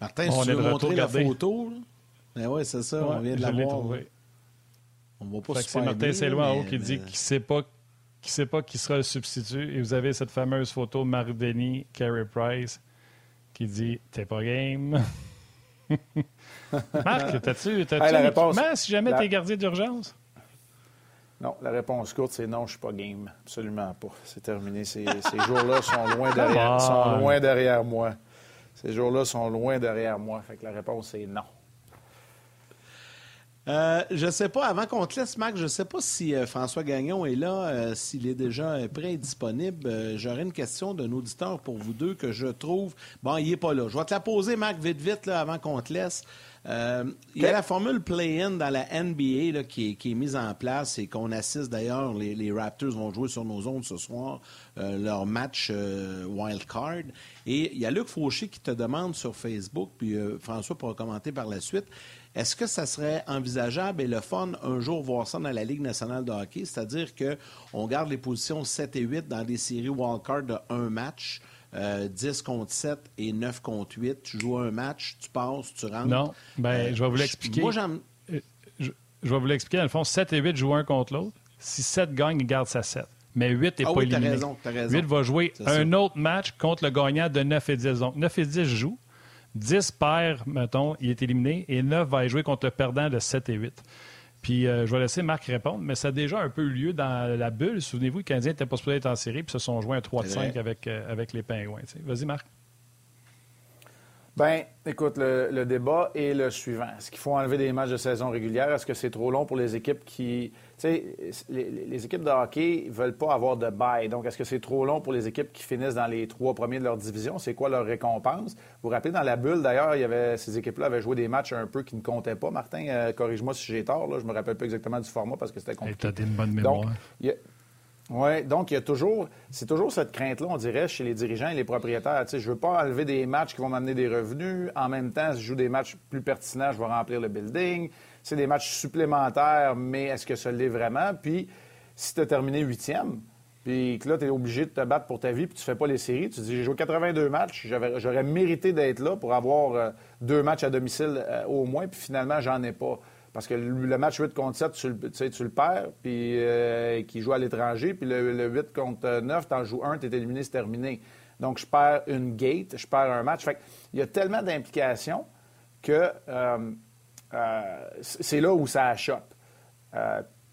Martin, si tu veux montrer la photo, ben ouais, c'est ça, on vient de la voir. On va pas C'est Martin Saint-Louis en haut qui dit qu'il ne sait pas qui sait pas qui sera le substitut. Et vous avez cette fameuse photo Marc Denis, Carey Price, qui dit T'es pas game. [LAUGHS] [LAUGHS] Marc, t'as-tu t'as hey, réponse, si jamais la... t'es gardien d'urgence? Non, la réponse courte, c'est non, je suis pas game. Absolument pas. C'est terminé. Ces, ces jours-là sont loin [LAUGHS] derrière, sont loin derrière moi. Ces jours-là sont loin derrière moi. Fait que la réponse est non. Euh, je ne sais pas, avant qu'on te laisse, Marc, je ne sais pas si euh, François Gagnon est là, euh, s'il est déjà prêt et disponible. J'aurais une question d'un auditeur pour vous deux que je trouve. Bon, il n'est pas là. Je vais te la poser, Marc, vite, vite, là, avant qu'on te laisse. Il y a la formule play-in dans la NBA qui, est, mise en place et qu'on assiste d'ailleurs. Les, Raptors vont jouer sur nos ondes ce soir leur match wild card. Et il y a Luc Fauché qui te demande sur Facebook, puis François pourra commenter par la suite. Est-ce que ça serait envisageable et le fun un jour voir ça dans la Ligue nationale de hockey, c'est-à-dire qu'on garde les positions 7 et 8 dans des séries wildcard de un match, 10 euh, contre 7 et 9 contre 8. Tu joues un match, tu passes, tu rentres. Non, ben, euh, je vais vous l'expliquer. Moi, j'aime. Euh, je, vais vous l'expliquer. Dans le fond, 7 et 8 jouent un contre l'autre. Si 7 gagne, il garde sa 7. Mais 8 n'est ah pas oui, éliminé. Raison, raison. 8 va jouer un autre match contre le gagnant de 9 et 10. Donc, 9 et 10 jouent. 10 paires, mettons, il est éliminé et 9 va y jouer contre le perdant de 7 et 8. Puis euh, je vais laisser Marc répondre, mais ça a déjà un peu eu lieu dans la bulle. Souvenez-vous, les Canadiens n'étaient pas supposés être en série, puis se sont joints à 3 5 avec, euh, avec les Pingouins. Vas-y, Marc. Ben, écoute, le, débat est le suivant. Est-ce qu'il faut enlever des matchs de saison régulière? Est-ce que c'est trop long pour les équipes qui. Tu sais, les, équipes de hockey ne veulent pas avoir de bail. Donc, est-ce que c'est trop long pour les équipes qui finissent dans les trois premiers de leur division? C'est quoi leur récompense? Vous vous rappelez, dans la bulle, d'ailleurs, il y avait, ces équipes-là avaient joué des matchs un peu qui ne comptaient pas. Martin, euh, corrige-moi si j'ai tort. Là, je me rappelle pas exactement du format parce que c'était compliqué. Tu as une bonne mémoire. Oui, donc il y a toujours, c'est toujours cette crainte-là, on dirait, chez les dirigeants et les propriétaires. Tu sais, je veux pas enlever des matchs qui vont m'amener des revenus. En même temps, si je joue des matchs plus pertinents, je vais remplir le building. C'est des matchs supplémentaires, mais est-ce que ça l'est vraiment? Puis, si tu as terminé huitième, puis que là, tu es obligé de te battre pour ta vie, puis tu fais pas les séries, tu dis, j'ai joué 82 matchs, j'aurais mérité d'être là pour avoir euh, deux matchs à domicile euh, au moins, puis finalement, j'en ai pas. Parce que le match 8 contre 7, tu, le, tu le perds, puis euh, qui joue à l'étranger, puis le, 8 contre 9, tu en joues un, tu es éliminé, c'est terminé. Donc, je perds une gate, je perds un match. Fait il y a tellement d'implications que euh, euh, c'est là où ça achoppe.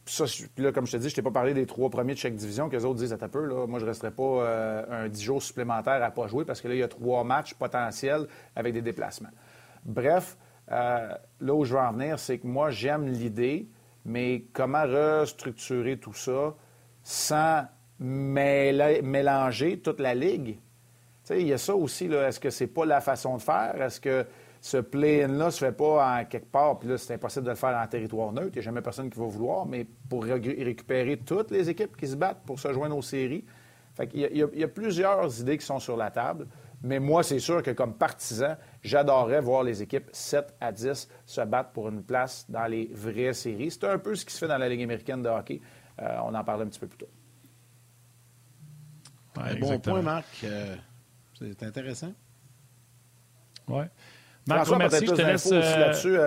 Ça, puis là, comme je te dis, je t'ai pas parlé des trois premiers de chaque division, que les autres disent à peu. Là, moi, je resterai pas un 10 jours supplémentaires à pas jouer parce que là, il y a trois matchs potentiels avec des déplacements. Bref, euh, là où je veux en venir, c'est que moi, j'aime l'idée, mais comment restructurer tout ça sans mélanger toute la ligue? Il y a ça aussi. Est-ce que c'est pas la façon de faire? Est-ce que ce play-in-là se fait pas en quelque part? Puis là, c'est impossible de le faire en territoire neutre? Il n'y a jamais personne qui va vouloir, mais pour récupérer toutes les équipes qui se battent pour se joindre aux séries. Il y a plusieurs idées qui sont sur la table. Mais moi, c'est sûr que comme partisan, j'adorerais voir les équipes 7 à 10 se battre pour une place dans les vraies séries. C'est un peu ce qui se fait dans la Ligue américaine de hockey. Euh, on en parlait un petit peu plus tôt. bon point, Marc. Euh, c'est intéressant. Oui. Marc, François, merci. Je te laisse euh, là-dessus.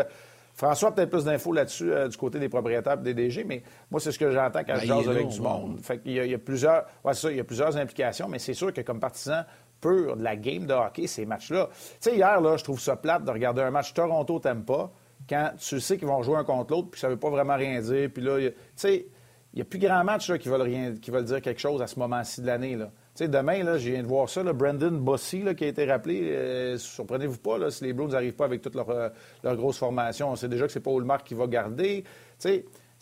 François a peut-être plus d'infos là-dessus du côté des propriétaires et des DG, mais moi, c'est ce que j'entends quand je ben, jase avec du monde. Fait il, y a, il y a plusieurs, ouais, ça, il y a plusieurs implications, mais c'est sûr que comme partisan, pur de la game de hockey, ces matchs-là. Tu sais, hier, là, je trouve ça plate de regarder un match toronto pas quand tu sais qu'ils vont jouer un contre l'autre, puis ça veut pas vraiment rien dire. Puis là, tu sais, il n'y a plus grand match là, qui, veulent rien, qui dire quelque chose à ce moment-ci de l'année. Demain, là, je viens de voir ça, Brandon Bossy là, qui a été rappelé. Euh, surprenez-vous pas là, si les Blues n'arrivent pas avec toute leur, euh, leur, grosse formation. On sait déjà que c'est pas Ulmark qui va garder.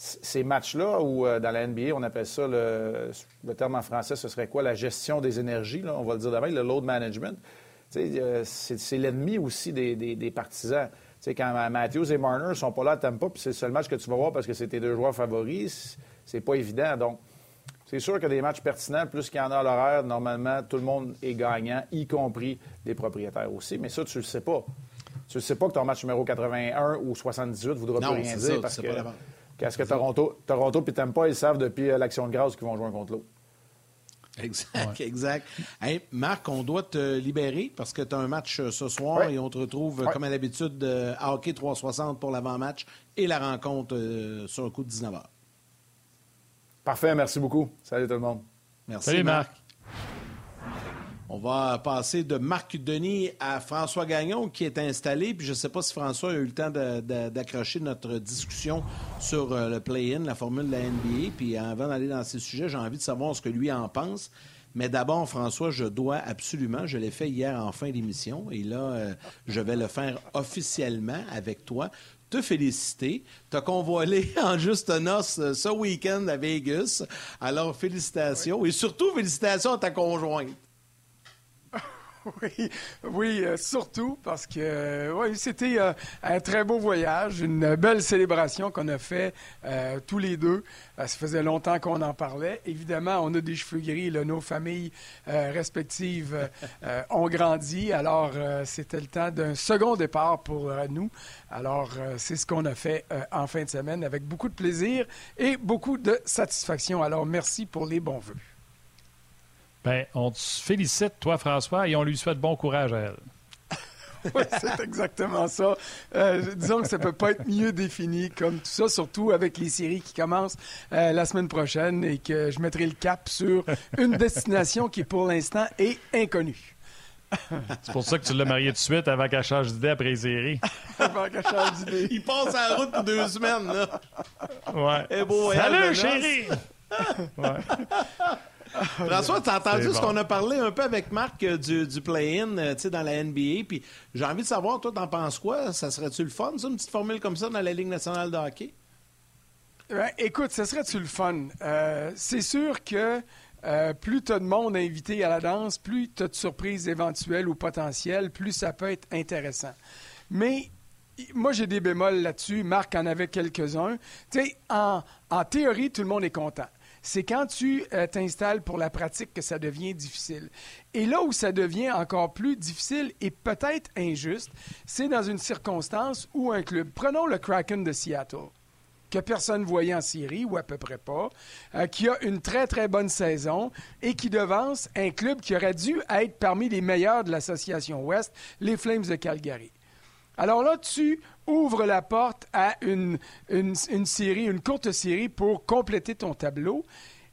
Ces matchs-là, où euh, dans la NBA, on appelle ça, le, terme en français, ce serait quoi? La gestion des énergies, on va le dire demain, le load management. Euh, c'est l'ennemi aussi des, partisans. quand Matthews et Marner ne sont pas là à Tampa, puis c'est le seul match que tu vas voir parce que c'est tes deux joueurs favoris, c'est pas évident. Donc, c'est sûr que des matchs pertinents, plus qu'il y en a à l'horaire, normalement, tout le monde est gagnant, y compris les propriétaires aussi. Mais ça, tu le sais pas. Tu ne sais pas que ton match numéro 81 ou 78 ne voudra plus rien dire parce que qu'est-ce que Toronto, Toronto puis Tampa, ils savent depuis euh, l'action de grâce qu'ils vont jouer un contre l'autre. Exact, exact. Marc, on doit te libérer parce que tu as un match euh, ce soir et on te retrouve, comme à l'habitude, à Hockey 360 pour l'avant-match et la rencontre euh, sur le coup de 19h. Parfait, merci beaucoup. Salut tout le monde. Merci. Salut Marc. On va passer de Marc Denis à François Gagnon qui est installé. Puis je ne sais pas si François a eu le temps d'accrocher notre discussion sur euh, le play-in, la formule de la NBA. Puis avant d'aller dans ces sujets, j'ai envie de savoir ce que lui en pense. Mais d'abord, François, je dois absolument, je l'ai fait hier en fin d'émission, et là, euh, je vais le faire officiellement avec toi, te féliciter. Tu as convoilé [LAUGHS] en juste noce euh, ce week-end à Vegas. Alors, félicitations. Et surtout, félicitations à ta conjointe. [LAUGHS] Oui, oui, euh, surtout parce que euh, oui, c'était euh, un très beau voyage, une belle célébration qu'on a fait tous les deux. ça faisait longtemps qu'on en parlait. Évidemment, on a des cheveux gris, nos familles respectives ont grandi. Alors, c'était le temps d'un second départ pour nous. Alors, c'est ce qu'on a fait en fin de semaine avec beaucoup de plaisir et beaucoup de satisfaction. Alors, merci pour les bons voeux. Ben, on te félicite, toi, François, et on lui souhaite bon courage à elle. [LAUGHS] oui, c'est exactement ça. Euh, disons que ça peut pas être mieux défini comme tout ça, surtout avec les séries qui commencent euh, la semaine prochaine et que je mettrai le cap sur une destination qui, pour l'instant, est inconnue. C'est pour ça que tu l'as marié tout de suite avant qu'elle change d'idée après les séries. [LAUGHS] avant qu'elle change d'idée. Il passe à la route pour deux semaines, là. Ouais. Eh Salut, chérie! [LAUGHS] ouais. François, tu as entendu ce qu'on a parlé un peu avec Marc euh, du, play-in euh, dans la NBA. Puis j'ai envie de savoir, toi, t'en penses quoi? Ça serait-tu le fun, ça, une petite formule comme ça dans la Ligue nationale de hockey? Ben, écoute, ça serait-tu le fun? Euh, c'est sûr que plus tu as de monde invité à la danse, plus tu as de surprises éventuelles ou potentielles, plus ça peut être intéressant. Mais moi, j'ai des bémols là-dessus. Marc en avait quelques-uns. Tu sais, en théorie, tout le monde est content c'est quand tu euh, t'installes pour la pratique que ça devient difficile. Et là où ça devient encore plus difficile et peut-être injuste, c'est dans une circonstance où un club, prenons le Kraken de Seattle, que personne ne voyait en Syrie, ou à peu près pas, euh, qui a une très, très bonne saison et qui devance un club qui aurait dû être parmi les meilleurs de l'association Ouest, les Flames de Calgary. Alors là, tu ouvres la porte à une, une, série, une courte série pour compléter ton tableau.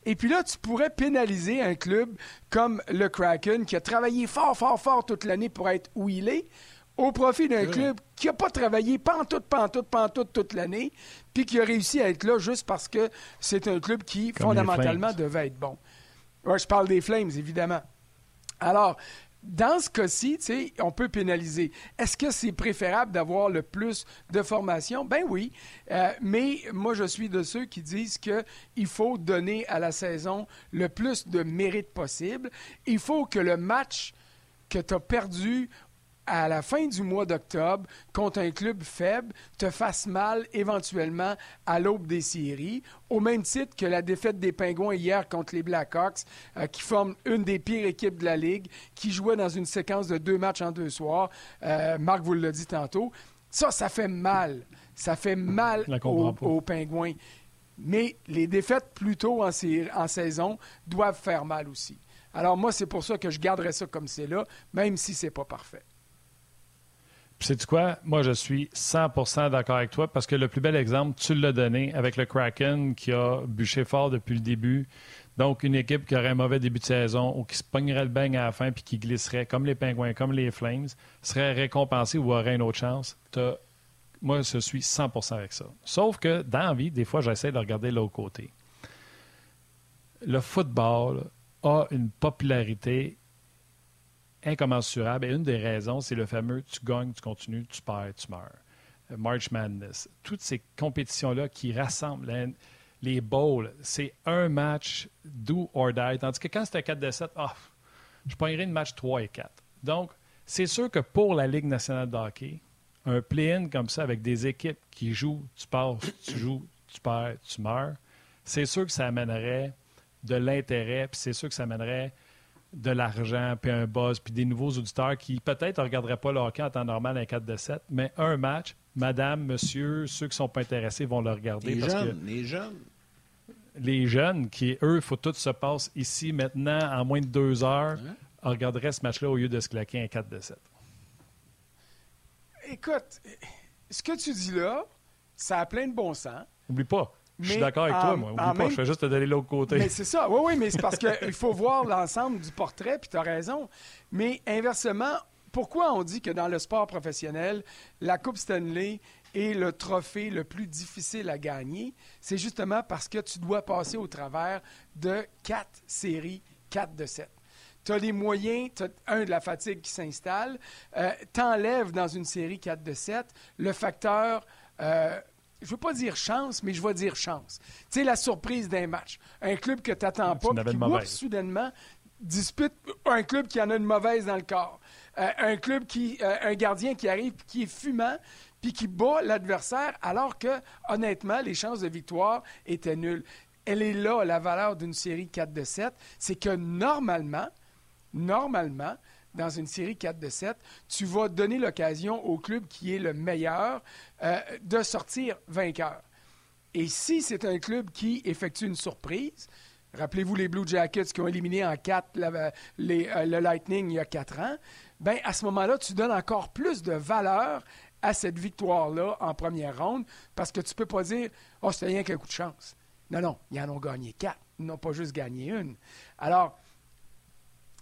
Et puis là, tu pourrais pénaliser un club comme le Kraken qui a travaillé fort, fort, fort toute l'année pour être où il est, au profit d'un club qui n'a pas travaillé pantoute, pantoute, pantoute toute l'année, puis qui a réussi à être là juste parce que c'est un club qui, fondamentalement, devait être bon. Ouais, je parle des Flames, évidemment. Alors, dans ce cas-ci, on peut pénaliser. Est-ce que c'est préférable d'avoir le plus de formation? Ben oui, euh, mais moi, je suis de ceux qui disent qu'il faut donner à la saison le plus de mérite possible. Il faut que le match que tu as perdu à la fin du mois d'octobre contre un club faible te fasse mal éventuellement à l'aube des séries, au même titre que la défaite des Pingouins hier contre les Blackhawks, euh, qui forment une des pires équipes de la Ligue, qui jouait dans une séquence de deux matchs en deux soirs. Euh, Marc vous l'a dit tantôt. Ça, ça fait mal. Ça fait mal aux, Pingouins. Mais les défaites plus tôt en, en saison doivent faire mal aussi. Alors moi, c'est pour ça que je garderai ça comme c'est là, même si c'est pas parfait. Sais-tu quoi? Moi, je suis 100% d'accord avec toi parce que le plus bel exemple, tu l'as donné avec le Kraken qui a bûché fort depuis le début. Donc, une équipe qui aurait un mauvais début de saison ou qui se pognerait le bang à la fin puis qui glisserait comme les Pingouins, comme les Flames, serait récompensée ou aurait une autre chance. Moi, je suis 100% avec ça. Sauf que dans la vie, des fois, j'essaie de regarder l'autre côté. Le football a une popularité incommensurable. Et une des raisons, c'est le fameux tu gagnes, tu continues, tu perds, tu meurs. Euh, March Madness. Toutes ces compétitions-là qui rassemblent les bowls, c'est un match do or die. Tandis que quand c'était 4 de 7, oh, je prendrais une match 3 et 4. Donc, c'est sûr que pour la Ligue nationale de hockey, un play-in comme ça avec des équipes qui jouent, tu passes, tu joues, tu perds, tu meurs, c'est sûr que ça amènerait de l'intérêt, puis c'est sûr que ça amènerait de l'argent, puis un buzz, puis des nouveaux auditeurs qui peut-être ne regarderaient pas le hockey en temps normal un 4 de 7, mais un match, madame, monsieur, ceux qui ne sont pas intéressés vont le regarder. Les parce jeunes, que les jeunes. les jeunes, qui, eux, il faut tout se passe ici, maintenant, en moins de deux heures, regarderaient ce match-là au lieu de se claquer un 4 de 7. Écoute, ce que tu dis là, ça a plein de bon sens. Oublie pas. Je suis d'accord avec toi, moi. Oublie pas, même- je fais juste te donner l'autre côté. Mais c'est ça. Oui, oui, mais c'est parce qu'il [LAUGHS] faut voir l'ensemble du portrait, puis tu as raison. Mais inversement, pourquoi on dit que dans le sport professionnel, la Coupe Stanley est le trophée le plus difficile à gagner? C'est justement parce que tu dois passer au travers de quatre séries, quatre de sept. Tu as les moyens, tu as un de la fatigue qui s'installe, euh, t'enlèves dans une série 4 de 7 le facteur euh, je ne veux pas dire chance, mais je vais dire chance. Tu sais, la surprise d'un match. Un club que tu n'attends pas, avais qui, mauvaise. soudainement, dispute un club qui en a une mauvaise dans le corps. Euh, un club qui, euh, un gardien qui arrive, qui est fumant, puis qui bat l'adversaire, alors que, honnêtement, les chances de victoire étaient nulles. Elle est là, la valeur d'une série 4 de 7. C'est que normalement, normalement, dans une série 4 de 7, tu vas donner l'occasion au club qui est le meilleur euh, de sortir vainqueur. Et si c'est un club qui effectue une surprise, rappelez-vous les Blue Jackets qui ont éliminé en 4 les, euh, le Lightning il y a 4 ans, ben à ce moment-là, tu donnes encore plus de valeur à cette victoire-là en première ronde parce que tu peux pas dire « Oh, c'était rien qu'un coup de chance ». Non, non, ils en ont gagné 4. Ils n'ont pas juste gagné une. Alors,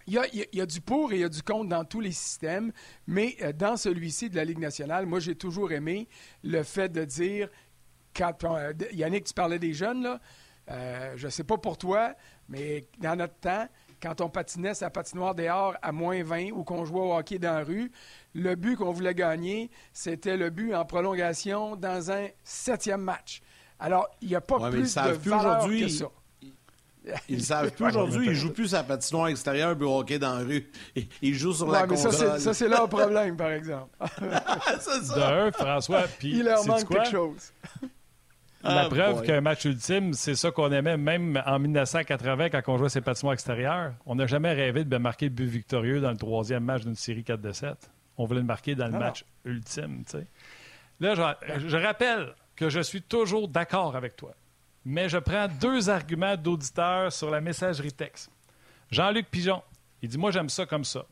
il y, a, il y du pour et il y a du contre dans tous les systèmes, mais euh, dans celui-ci de la Ligue nationale, moi, j'ai toujours aimé le fait de dire, quand on- euh, Yannick, tu parlais des jeunes, là, euh, je ne sais pas pour toi, mais dans notre temps, quand on patinait sa patinoire dehors à moins 20 ou qu'on jouait au hockey dans la rue, le but qu'on voulait gagner, c'était le but en prolongation dans un septième match. Alors, il n'y a pas Ouais, plus de plus valeur aujourd'hui. que ça. [LAUGHS] Ils savent plus aujourd'hui. Ils jouent plus à la patinoire extérieure puis au hockey dans la rue. Ils- jouent sur la Ouais, mais ça, console. c'est- ça, c'est leur problème, par exemple. [LAUGHS] C'est ça. De un, François, puis Il leur manque quoi? quelque chose. La Ah, preuve qu'un match ultime, c'est ça qu'on aimait, même en 1980, quand on jouait ses patinoires extérieures. On n'a jamais rêvé de marquer le but victorieux dans le troisième match d'une série 4 de 7. On voulait le marquer dans le Non, match ultime. Là, je, je rappelle que je suis toujours d'accord avec toi, mais je prends deux arguments d'auditeurs sur la messagerie texte. Jean-Luc Pigeon, il dit Moi, j'aime ça comme ça.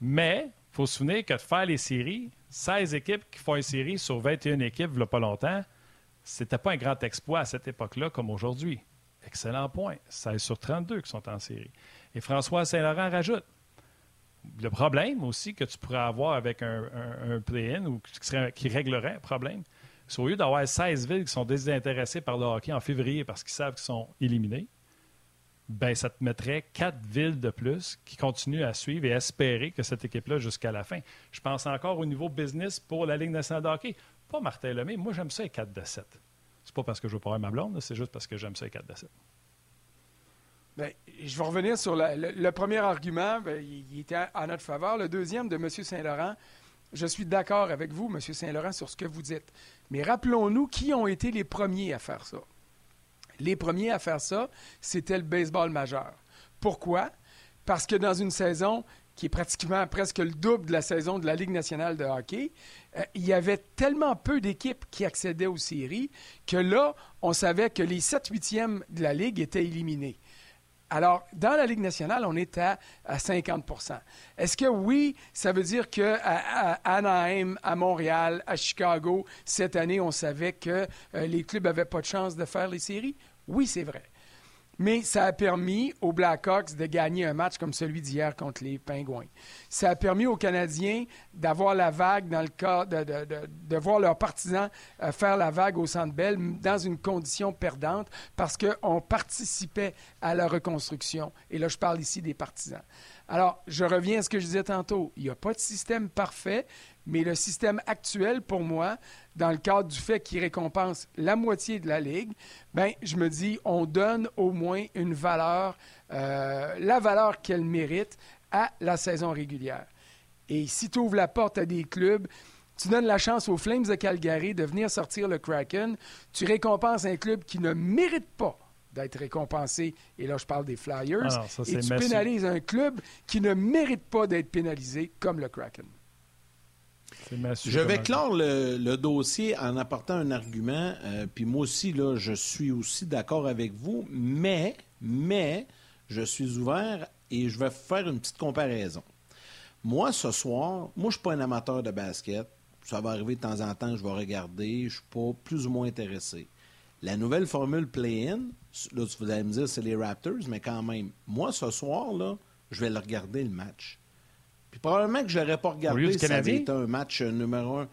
Mais il faut se souvenir que de faire les séries, 16 équipes qui font une série sur 21 équipes, il n'y a pas longtemps, c'était pas un grand exploit à cette époque-là comme aujourd'hui. Excellent point. 16 sur 32 qui sont en série. Et François Saint-Laurent rajoute le problème aussi que tu pourrais avoir avec un, un- un play-in ou qui, serait- qui réglerait un problème, c'est au lieu d'avoir 16 villes qui sont désintéressées par le hockey en février parce qu'ils savent qu'ils sont éliminés, ben ça te mettrait quatre villes de plus qui continuent à suivre et espérer que cette équipe-là jusqu'à la fin. Je pense encore au niveau business pour la Ligue nationale de hockey. Pas Martin Lemay, moi j'aime ça les 4 de 7. C'est pas parce que je veux pas avoir ma blonde, c'est juste parce que j'aime ça les 4 de 7. Ben, je vais revenir sur le, le premier argument. ben, il, il était en notre faveur. Le deuxième de M. Saint-Laurent, je suis d'accord avec vous, M. Saint-Laurent, sur ce que vous dites. Mais rappelons-nous qui ont été les premiers à faire ça. Les premiers à faire ça, c'était le baseball majeur. Pourquoi? Parce que dans une saison qui est pratiquement presque le double de la saison de la Ligue nationale de hockey, euh, il y avait tellement peu d'équipes qui accédaient aux séries que là, on savait que les 7-8e de la Ligue étaient éliminés. Alors, dans la Ligue nationale, on est à, à 50 Est-ce que oui, ça veut dire que à, Anaheim, à Montréal, à Chicago, cette année, on savait que euh, les clubs n'avaient pas de chance de faire les séries? Oui, c'est vrai. Mais ça a permis aux Blackhawks de gagner un match comme celui d'hier contre les Pingouins. Ça a permis aux Canadiens d'avoir la vague dans le cas de, de- de- voir leurs partisans euh, faire la vague au Centre Bell dans une condition perdante parce qu'on participait à la reconstruction. Et là, je parle ici des partisans. Alors, je reviens à ce que je disais tantôt. Il n'y a pas de système parfait, mais le système actuel, pour moi, dans le cadre du fait qu'il récompense la moitié de la Ligue, ben, je me dis, on donne au moins une valeur, euh, la valeur qu'elle mérite à la saison régulière. Et si tu ouvres la porte à des clubs Tu donnes la chance aux Flames de Calgary de venir sortir le Kraken. Tu récompenses un club qui ne mérite pas d'être récompensé. Et là, je parle des Flyers. Ah ça, et tu massif. pénalises un club qui ne mérite pas d'être pénalisé, comme le Kraken. Je vais clore le, le dossier en apportant un argument. euh, Puis moi aussi, là, je suis aussi d'accord avec vous, mais, mais, je suis ouvert et je vais faire une petite comparaison. Moi, ce soir, moi, je suis pas un amateur de basket. Ça va arriver de temps en temps, je vais regarder. Je suis pas plus ou moins intéressé. La nouvelle formule play-in, là, vous allez me dire, c'est les Raptors, mais quand même, moi, ce soir, là, je vais le regarder, le match. Puis probablement que je l'aurais pas regardé si ça avait été un match numéro un.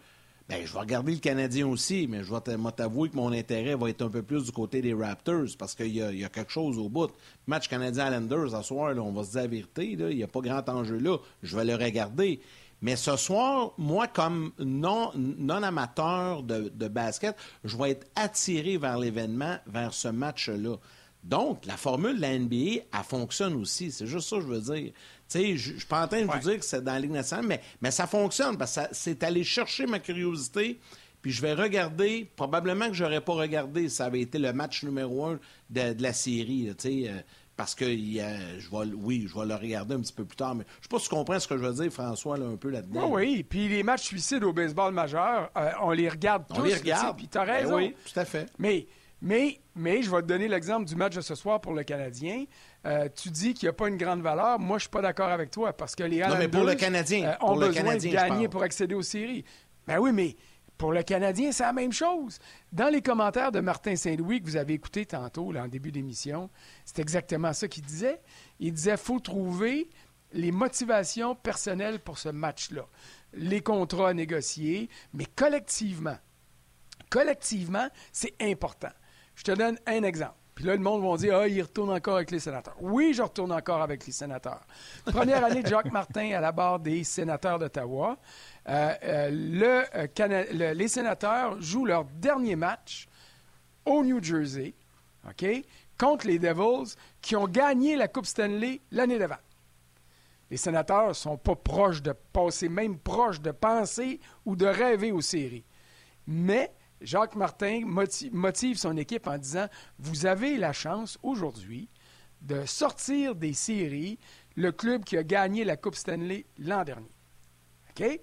Ben, je vais regarder le Canadien aussi, mais je vais t'avouer que mon intérêt va être un peu plus du côté des Raptors parce qu'il y, a- il y a quelque chose au bout. Match Canadien-Islanders, ce soir, là, on va se dire la vérité, il n'y a pas grand enjeu là. Je vais le regarder. Mais ce soir, moi, comme non, non-amateur de, de basket, je vais être attiré vers l'événement, vers ce match-là. Donc, la formule de la NBA, elle fonctionne aussi. C'est juste ça que je veux dire. Tu sais, je suis pas en train de vous dire que c'est dans la Ligue nationale, mais, mais ça fonctionne parce que c'est aller chercher ma curiosité. Puis je vais regarder, probablement que j'aurais pas regardé si ça avait été le match numéro un de, de la série, tu sais, euh, parce que je vais, oui, je vais le regarder un petit peu plus tard. Mais je sais pas si tu comprends ce que je veux dire, François, là, un peu là-dedans. Oui, oui. Puis les matchs suicides au baseball majeur, euh, on les regarde tous. On les regarde. Puis t'as Ben raison. oui, tout à fait. Mais, mais, mais je vais te donner l'exemple du match de ce soir pour le Canadien. Euh, tu dis qu'il n'y a pas une grande valeur. Moi, je suis pas d'accord avec toi parce que les Non, mais Islanders pour le Canadien, euh, pour ont le besoin Canadien, de gagner pour accéder aux séries. Ben oui, mais pour le Canadien, c'est la même chose. Dans les commentaires de Martin Saint-Louis que vous avez écouté tantôt, là, en début d'émission, c'est exactement ça qu'il disait. Il disait faut trouver les motivations personnelles pour ce match-là, les contrats négociés, mais collectivement collectivement, c'est important. Je te donne un exemple. Puis là, le monde va dire, ah, il retourne encore avec les sénateurs. Oui, je retourne encore avec les sénateurs. Première année de Jacques Martin à la barre des sénateurs d'Ottawa. Euh, euh, euh, les sénateurs jouent leur dernier match au New Jersey, OK, contre les Devils qui ont gagné la Coupe Stanley l'année d'avant. Les sénateurs sont pas proches de passer, même proches de penser ou de rêver aux séries. Mais Jacques Martin moti- motive son équipe en disant Vous avez la chance aujourd'hui de sortir des séries le club qui a gagné la Coupe Stanley l'an dernier. OK?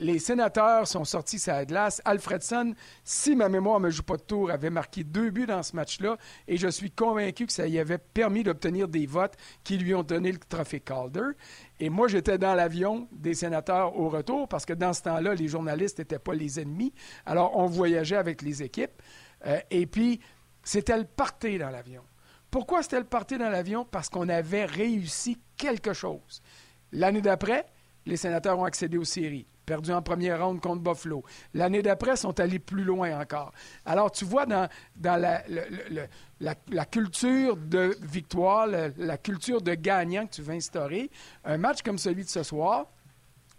Les sénateurs sont sortis sur la glace. Alfredson, si ma mémoire ne me joue pas de tour, avait marqué deux buts dans ce match-là et je suis convaincu que ça y avait permis d'obtenir des votes qui lui ont donné le trophée Calder. Et moi, j'étais dans l'avion des sénateurs au retour parce que dans ce temps-là, les journalistes n'étaient pas les ennemis. Alors, on voyageait avec les équipes. Euh, et puis, c'était le party dans l'avion. Pourquoi c'était le party dans l'avion? Parce qu'on avait réussi quelque chose. L'année d'après, les sénateurs ont accédé aux séries, perdu en première ronde contre Buffalo. L'année d'après, sont allés plus loin encore. Alors, tu vois, dans, la, culture de victoire, la culture de gagnant que tu veux instaurer, un match comme celui de ce soir,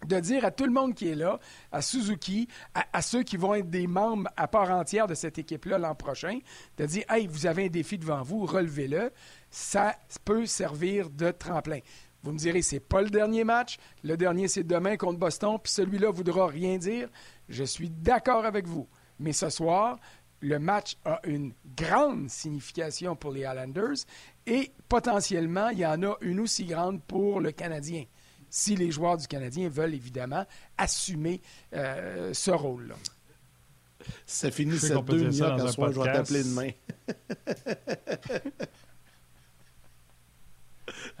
de dire à tout le monde qui est là, à Suzuki, à, à ceux qui vont être des membres à part entière de cette équipe-là l'an prochain, de dire Hey, vous avez un défi devant vous, relevez-le. Ça peut servir de tremplin. Vous me direz, c'est pas le dernier match. Le dernier, c'est demain contre Boston, puis celui-là voudra rien dire. Je suis d'accord avec vous. Mais ce soir, le match a une grande signification pour les Islanders et potentiellement, il y en a une aussi grande pour le Canadien si les joueurs du Canadien veulent évidemment assumer euh, ce rôle-là. Ça finit cette demi-heure soir, je vais t'appeler demain. [LAUGHS]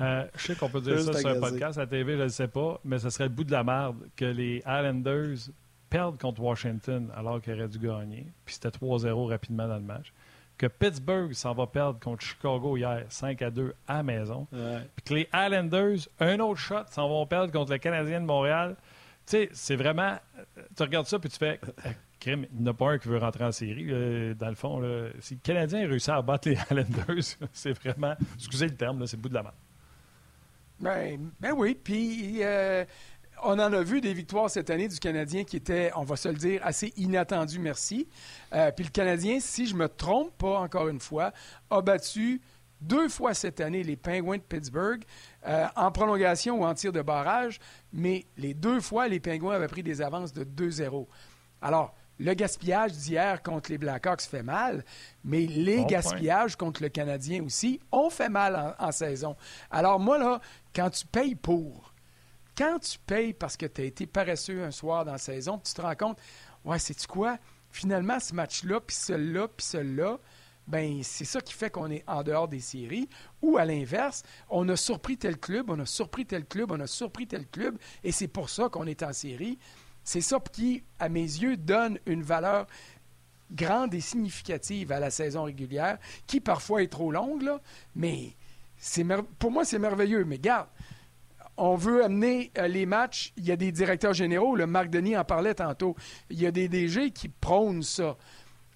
Euh, je sais qu'on peut dire ça sur un podcast, à la TV, je ne sais pas, mais ce serait le bout de la merde que les Islanders perdent contre Washington alors qu'ils auraient dû gagner. Puis c'était 3-0 rapidement dans le match. Que Pittsburgh s'en va perdre contre Chicago hier, 5 à 2 à la maison. Ouais. Puis que les Islanders, un autre shot, s'en vont perdre contre le Canadien de Montréal. Tu sais, c'est vraiment. euh, Tu regardes ça, puis tu fais. euh, crime, il n'y en a pas un qui veut rentrer en série. dans le fond, là. si le Canadien réussit à battre les [LAUGHS] Islanders, c'est vraiment. Excusez le terme, là, c'est le bout de la main. Ben, ben oui, puis euh, on en a vu des victoires cette année du Canadien qui étaient, on va se le dire, assez inattendues, merci. Euh, puis le Canadien, si je me trompe pas encore une fois, a battu deux fois cette année les Penguins de Pittsburgh. euh, en prolongation ou en tir de barrage, mais les deux fois, les Pingouins avaient pris des avances de 2-0. Alors, le gaspillage d'hier contre les Blackhawks fait mal, mais les gaspillages contre le Canadien aussi ont fait mal en, saison. Alors moi, là, quand tu payes pour, quand tu payes parce que tu as été paresseux un soir dans la saison, tu te rends compte, ouais, c'est-tu quoi? Finalement, ce match-là, puis celui-là, puis celui-là, ben c'est ça qui fait qu'on est en dehors des séries. Ou à l'inverse, on a surpris tel club, on a surpris tel club, on a surpris tel club, et c'est pour ça qu'on est en série. C'est ça qui, à mes yeux, donne une valeur grande et significative à la saison régulière, qui parfois est trop longue, là, mais pour moi, c'est merveilleux. Mais garde, on veut amener euh, les matchs. Il y a des directeurs généraux, le Marc Denis en parlait tantôt. Il y a des DG qui prônent ça.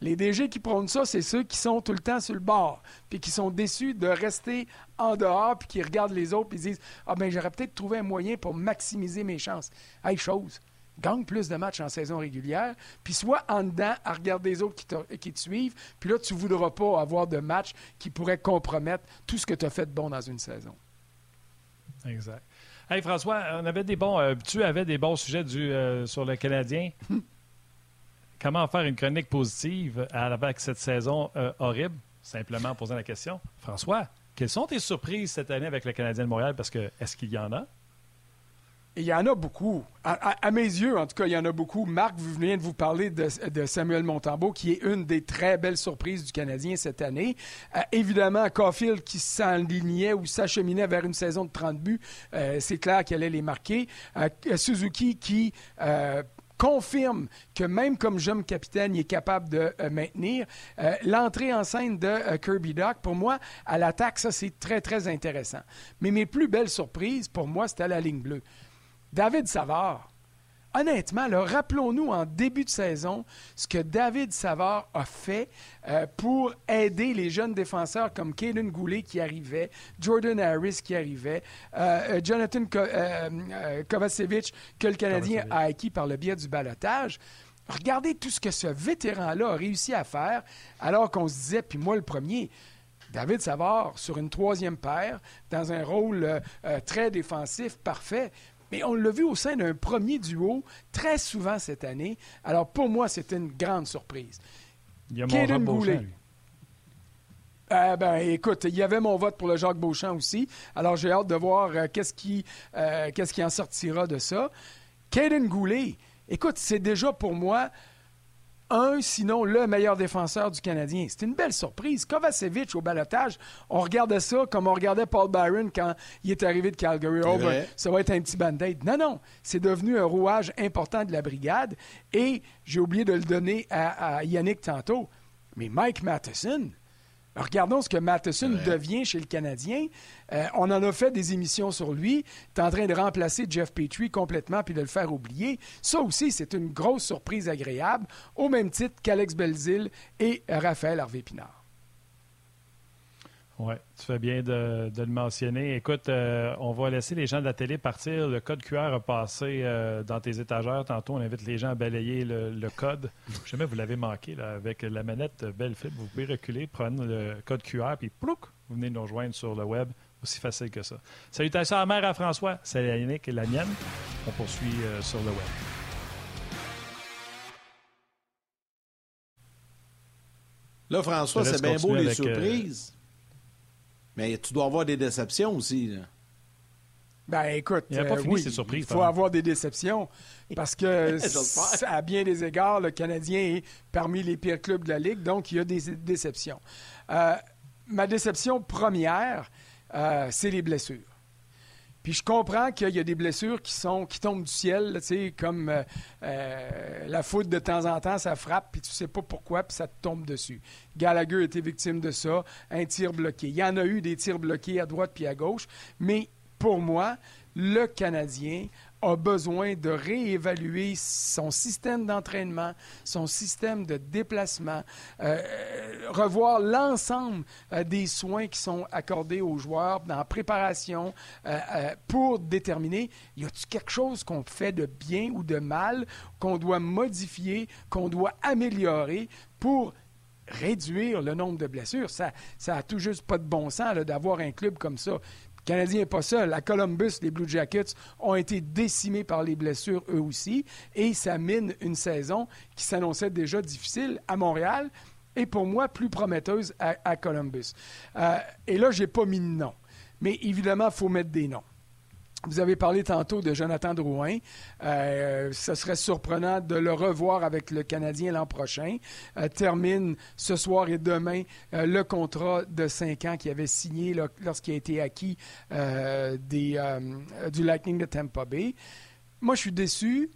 Les DG qui prônent ça, c'est ceux qui sont tout le temps sur le bord, puis qui sont déçus de rester en dehors, puis qui regardent les autres, puis disent Ah, ben j'aurais peut-être trouvé un moyen pour maximiser mes chances. Hey, chose, gagne plus de matchs en saison régulière, puis soit en dedans à regarder les autres qui te, suivent, puis là, tu ne voudras pas avoir de matchs qui pourraient compromettre tout ce que tu as fait de bon dans une saison. Exact. Hey François, on avait des bons, euh, tu avais des bons sujets du, euh, sur le Canadien. [LAUGHS] Comment faire une chronique positive avec cette saison euh, horrible? Simplement en posant la question. François, quelles sont tes surprises cette année avec le Canadien de Montréal? Parce que est-ce qu'il y en a? Il y en a beaucoup. À, mes yeux, en tout cas, il y en a beaucoup. Marc, vous venez de vous parler de, Samuel Montambeau, qui est une des très belles surprises du Canadien cette année. Euh, évidemment, Caulfield qui s'enlignait ou s'acheminait vers une saison de 30 buts, euh, c'est clair qu'elle allait les marquer. Euh, Suzuki qui confirme que même comme jeune capitaine, il est capable de maintenir. L'entrée en scène de Kirby Doc, pour moi, à l'attaque, ça, c'est très, très intéressant. Mais mes plus belles surprises, pour moi, c'était la ligne bleue. David Savard, honnêtement, rappelons-nous en début de saison ce que David Savard a fait euh, pour aider les jeunes défenseurs comme Caden Goulet qui arrivait, Jordan Harris qui arrivait, euh, euh, Jonathan Kovacevic que le Canadien a acquis par le biais du balotage. Regardez tout ce que ce vétéran-là a réussi à faire alors qu'on se disait, puis moi le premier, David Savard sur une troisième paire, dans un rôle très défensif, parfait. Mais on l'a vu au sein d'un premier duo très souvent cette année. Alors pour moi, c'était une grande surprise. Il y a mon Beauchamp, euh, ben, écoute, il y avait mon vote pour le Jacques Beauchamp aussi. Alors, j'ai hâte de voir euh, qu'est-ce qui, euh, qu'est-ce qui en sortira de ça. Caden Goulet, écoute, c'est déjà pour moi un, sinon le meilleur défenseur du Canadien. C'est une belle surprise. Kovacevic au balotage, on regardait ça comme on regardait Paul Byron quand il est arrivé de Calgary. Oh, ben, ça va être un petit band-aid. Non, non, c'est devenu un rouage important de la brigade. Et j'ai oublié de le donner à, à Yannick tantôt. Mais Mike Matheson, Regardons ce que Matheson devient chez le Canadien. Euh, on en a fait des émissions sur lui. Tu es en train de remplacer Jeff Petrie complètement puis de le faire oublier. Ça aussi, c'est une grosse surprise agréable, au même titre qu'Alex Belzil et Raphaël Harvey-Pinard. Oui, tu fais bien de, le mentionner. Écoute, euh, on va laisser les gens de la télé partir. Le code QR a passé euh, dans tes étagères. Tantôt, on invite les gens à balayer le, code. [LAUGHS] Jamais vous l'avez manqué là, avec la manette Belfit. Vous pouvez reculer, prendre le code QR, puis plouc, vous venez nous rejoindre sur le web. Aussi facile que ça. Salutations à la mère à François. C'est la Yannick et la mienne. On poursuit euh, sur le web. Là, François, c'est bien beau les surprises. Mais tu dois avoir des déceptions aussi. Là. Ben écoute, il il faut avoir des déceptions parce que [LAUGHS] à bien des égards, le Canadien est parmi les pires clubs de la Ligue, donc il y a des déceptions. Euh, ma déception première, euh, c'est les blessures. Puis je comprends qu'il y a des blessures qui sont qui tombent du ciel, comme euh, euh, la foudre de temps en temps, ça frappe, puis tu sais pas pourquoi, puis ça te tombe dessus. Gallagher a été victime de ça, un tir bloqué. Il y en a eu des tirs bloqués à droite puis à gauche, mais pour moi, le Canadien a besoin de réévaluer son système d'entraînement, son système de déplacement, euh, revoir l'ensemble euh, des soins qui sont accordés aux joueurs dans la préparation euh, pour déterminer y a-t-il quelque chose qu'on fait de bien ou de mal, qu'on doit modifier, qu'on doit améliorer pour réduire le nombre de blessures? Ça, ça a tout juste pas de bon sens d'avoir un club comme ça Le Canadien n'est pas seul. À Columbus, les Blue Jackets ont été décimés par les blessures eux aussi et ça mine une saison qui s'annonçait déjà difficile à Montréal et pour moi plus prometteuse à, Columbus. Euh, et là, je n'ai pas mis de nom. Mais évidemment, il faut mettre des noms. Vous avez parlé tantôt de Jonathan Drouin. Euh, ce serait surprenant de le revoir avec le Canadien l'an prochain. Euh, termine ce soir et demain euh, le contrat de cinq ans qu'il avait signé lorsqu'il a été acquis des, du Lightning de Tampa Bay. Moi, je suis déçu.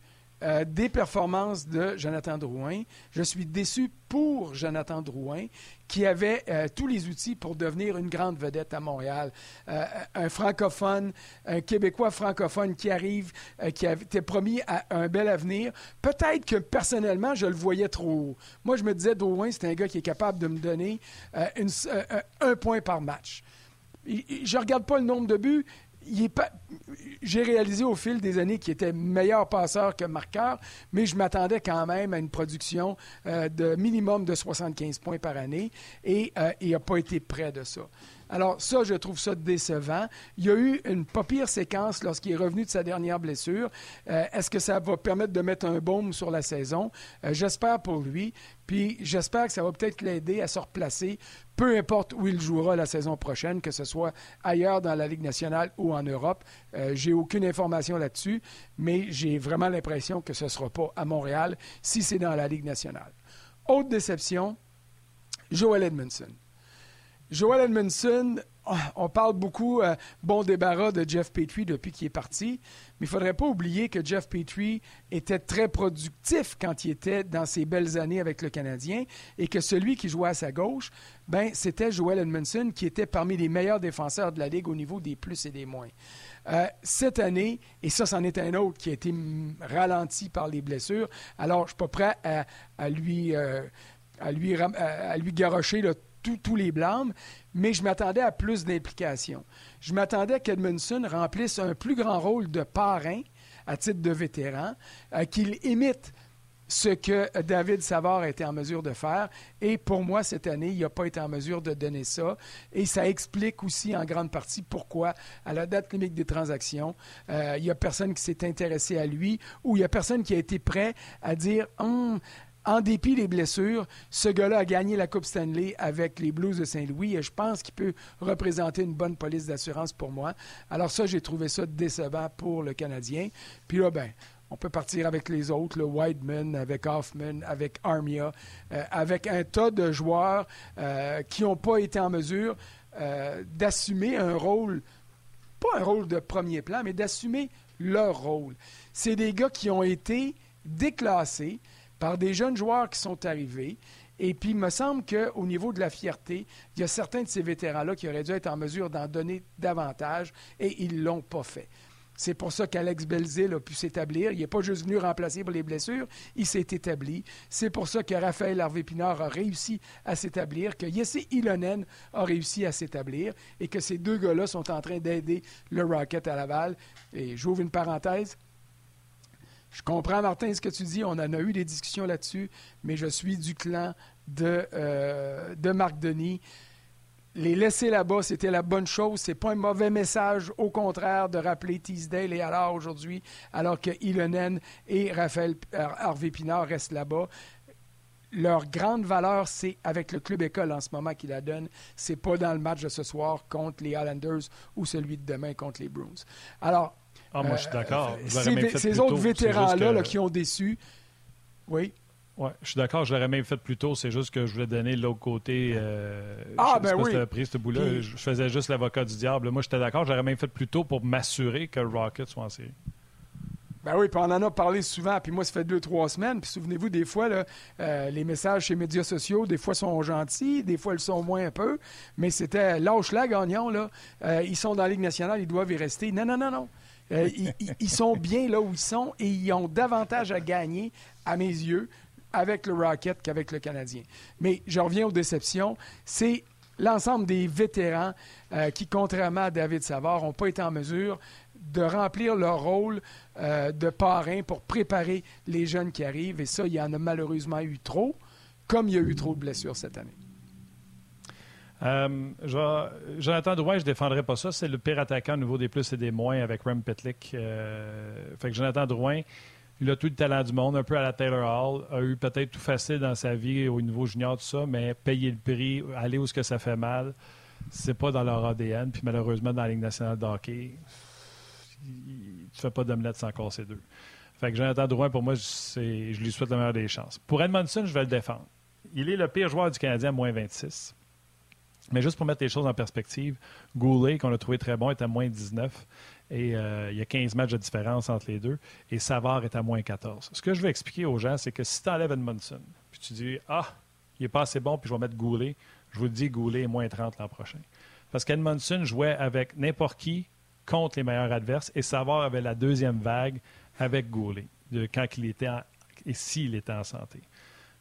Euh, des performances de Jonathan Drouin. Je suis déçu pour Jonathan Drouin, qui avait euh, tous les outils pour devenir une grande vedette à Montréal. Euh, un francophone, un Québécois francophone qui arrive, qui avait été promis à un bel avenir. Peut-être que personnellement, je le voyais trop haut. Moi, je me disais, Drouin, c'est un gars qui est capable de me donner un point par match. Je ne regarde pas le nombre de buts, j'ai réalisé au fil des années qu'il était meilleur passeur que marqueur, mais je m'attendais quand même à une production euh, de minimum de 75 points par année et euh, il n'a pas été près de ça. Alors ça, je trouve ça décevant. Il y a eu une pas pire séquence lorsqu'il est revenu de sa dernière blessure. Euh, est-ce que ça va permettre de mettre un baume sur la saison? Euh, j'espère pour lui. Puis j'espère que ça va peut-être l'aider à se replacer, peu importe où il jouera la saison prochaine, que ce soit ailleurs dans la Ligue nationale ou en Europe. Euh, j'ai aucune information là-dessus, mais j'ai vraiment l'impression que ce ne sera pas à Montréal si c'est dans la Ligue nationale. Autre déception, Joel Edmondson. Joel Edmondson, on parle beaucoup, euh, bon débarras de Jeff Petrie depuis qu'il est parti, mais il ne faudrait pas oublier que Jeff Petrie était très productif quand il était dans ses belles années avec le Canadien et que celui qui jouait à sa gauche, ben, c'était Joel Edmondson qui était parmi les meilleurs défenseurs de la Ligue au niveau des plus et des moins. Euh, cette année, et ça, c'en est un autre qui a été ralenti par les blessures, alors je ne suis pas prêt à, lui... Euh, à lui, à tous les blâmes, mais je m'attendais à plus d'implication. Je m'attendais qu'Edmondson remplisse un plus grand rôle de parrain à titre de vétéran, euh, qu'il imite ce que David Savard été en mesure de faire. Et pour moi, cette année, il n'a pas été en mesure de donner ça. Et ça explique aussi en grande partie pourquoi, à la date limite des transactions, euh, il n'y a personne qui s'est intéressé à lui ou il n'y a personne qui a été prêt à dire hum, en dépit des blessures, ce gars-là a gagné la Coupe Stanley avec les Blues de Saint-Louis et je pense qu'il peut représenter une bonne police d'assurance pour moi. Alors ça, j'ai trouvé ça décevant pour le Canadien. Puis là, ben, on peut partir avec les autres, le Whiteman, avec Hoffman, avec Armia, euh, avec un tas de joueurs euh, qui n'ont pas été en mesure euh, d'assumer un rôle, pas un rôle de premier plan, mais d'assumer leur rôle. C'est des gars qui ont été déclassés, par des jeunes joueurs qui sont arrivés. Et puis, il me semble qu'au niveau de la fierté, il y a certains de ces vétérans-là qui auraient dû être en mesure d'en donner davantage et ils ne l'ont pas fait. C'est pour ça qu'Alex Belzil a pu s'établir. Il n'est pas juste venu remplacer pour les blessures, il s'est établi. C'est pour ça que Raphaël Harvey-Pinard a réussi à s'établir, que Jesse Ilonen a réussi à s'établir et que ces deux gars-là sont en train d'aider le Rocket à Laval. Et j'ouvre une parenthèse. Je comprends, Martin, ce que tu dis. On en a eu des discussions là-dessus, mais je suis du clan de, euh, de Marc Denis. Les laisser là-bas, c'était la bonne chose. C'est pas un mauvais message. Au contraire, de rappeler Teasdale et alors aujourd'hui, alors que Ilonen et Raphaël Harvey Pinard restent là-bas leur grande valeur, c'est avec le club école en ce moment qui la donne. C'est pas dans le match de ce soir contre les Islanders ou celui de demain contre les Bruins. Alors, ah, moi, je suis d'accord. ces autres vétérans-là qui ont déçu. Oui. Oui, je suis d'accord, je l'aurais même fait plus tôt. C'est juste que je voulais donner l'autre côté. Euh, ah, ben oui. pris ce bout-là. Je faisais juste l'avocat du diable. Moi, j'étais d'accord, j'aurais même fait plus tôt pour m'assurer que le Rocket soit en série. Ben oui, puis on en a parlé souvent, puis moi, ça fait deux, trois semaines. Puis souvenez-vous, des fois, là, euh, les messages chez les médias sociaux, des fois, sont gentils, des fois, ils sont moins un peu. Mais c'était lâche-la, gagnant, là. Euh, ils sont dans la Ligue nationale, ils doivent y rester. Non, non, non, non. Euh, ils, sont bien là où ils sont et ils ont davantage à gagner, à mes yeux, avec le Rocket qu'avec le Canadien. Mais je reviens aux déceptions. C'est l'ensemble des vétérans euh, qui, contrairement à David Savard, n'ont pas été en mesure de remplir leur rôle euh, de parrain pour préparer les jeunes qui arrivent. Et ça, il y en a malheureusement eu trop, comme il y a eu trop de blessures cette année. Euh, Jonathan Drouin, je ne défendrai pas ça. C'est le pire attaquant au niveau des plus et des moins avec Rem Pitlick. Euh, fait que Jonathan Drouin, il a tout le talent du monde, un peu à la Taylor Hall, a eu peut-être tout facile dans sa vie au niveau junior, tout ça, mais payer le prix, aller où ce que ça fait mal, c'est pas dans leur ADN. Puis malheureusement, dans la Ligue nationale de hockey, tu fais pas d'omelette sans casser deux. Fait que Jonathan Drouin, pour moi, je lui souhaite la meilleure des chances. Pour Edmondson, je vais le défendre. Il est le pire joueur du Canadien à moins 26. Mais juste pour mettre les choses en perspective, Goulet, qu'on a trouvé très bon, est à moins 19. Et euh, il y a 15 matchs de différence entre les deux. Et Savard est à moins 14. Ce que je veux expliquer aux gens, c'est que si tu enlèves Edmondson, puis tu dis Ah, il n'est pas assez bon, puis je vais mettre Goulet, je vous le dis, Goulet est moins 30 l'an prochain. Parce qu'Edmondson jouait avec n'importe qui contre les meilleurs adverses et Savard avait la deuxième vague avec Goulet, quand il était en, et s'il était en santé.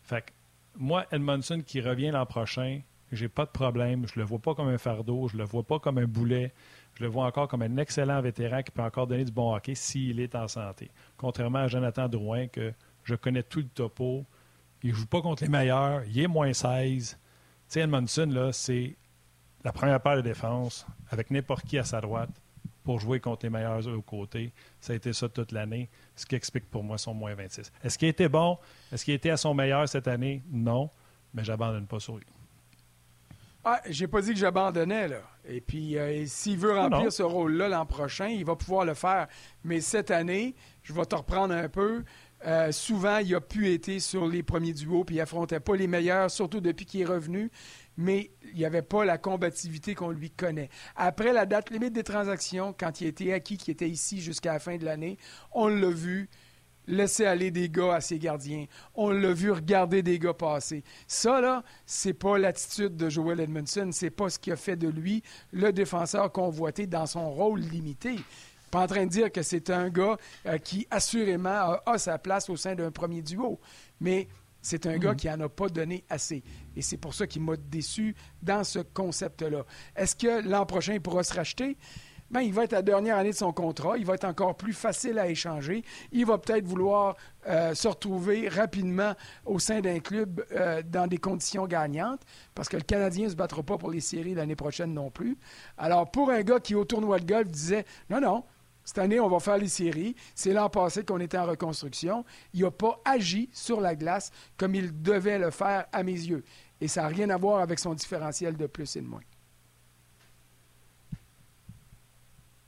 Fait que moi, Edmondson qui revient l'an prochain, j'ai pas de problème. Je le vois pas comme un fardeau, je le vois pas comme un boulet. Je le vois encore comme un excellent vétéran qui peut encore donner du bon hockey s'il est en santé. Contrairement à Jonathan Drouin, que je connais tout le topo. Il joue pas contre les meilleurs. Il est moins 16. Tu Edmondson, là, c'est la première paire de défense avec n'importe qui à sa droite pour jouer contre les meilleurs aux côtés. Ça a été ça toute l'année, ce qui explique pour moi son moins 26. Est-ce qu'il était bon? Est-ce qu'il était à son meilleur cette année? Non, mais j'abandonne pas sur lui. Ah, j'ai pas dit que j'abandonnais, là. Et puis, euh, s'il veut remplir ce rôle-là l'an prochain, il va pouvoir le faire. Mais cette année, je vais te reprendre un peu. Euh, souvent, il a pu être sur les premiers duos, puis il affrontait pas les meilleurs, surtout depuis qu'il est revenu mais il n'y avait pas la combativité qu'on lui connaît. Après la date limite des transactions, quand il était acquis, qui était ici jusqu'à la fin de l'année, on l'a vu laisser aller des gars à ses gardiens. On l'a vu regarder des gars passer. Ça, là, c'est pas l'attitude de Joel Edmondson. C'est pas ce qui a fait de lui le défenseur convoité dans son rôle limité. Pas en train de dire que c'est un gars euh, qui, assurément, a, a, sa place au sein d'un premier duo. Mais c'est un gars mhm. qui n'en a pas donné assez. Et c'est pour ça qu'il m'a déçu dans ce concept-là. Est-ce que l'an prochain, il pourra se racheter? Bien, il va être la dernière année de son contrat. Il va être encore plus facile à échanger. Il va peut-être vouloir euh, se retrouver rapidement au sein d'un club euh, dans des conditions gagnantes parce que le Canadien ne se battra pas pour les séries l'année prochaine non plus. Alors, pour un gars qui, au tournoi de golf, disait non, non, cette année, on va faire les séries. C'est l'an passé qu'on était en reconstruction. Il n'a pas agi sur la glace comme il devait le faire à mes yeux. Et ça n'a rien à voir avec son différentiel de plus et de moins.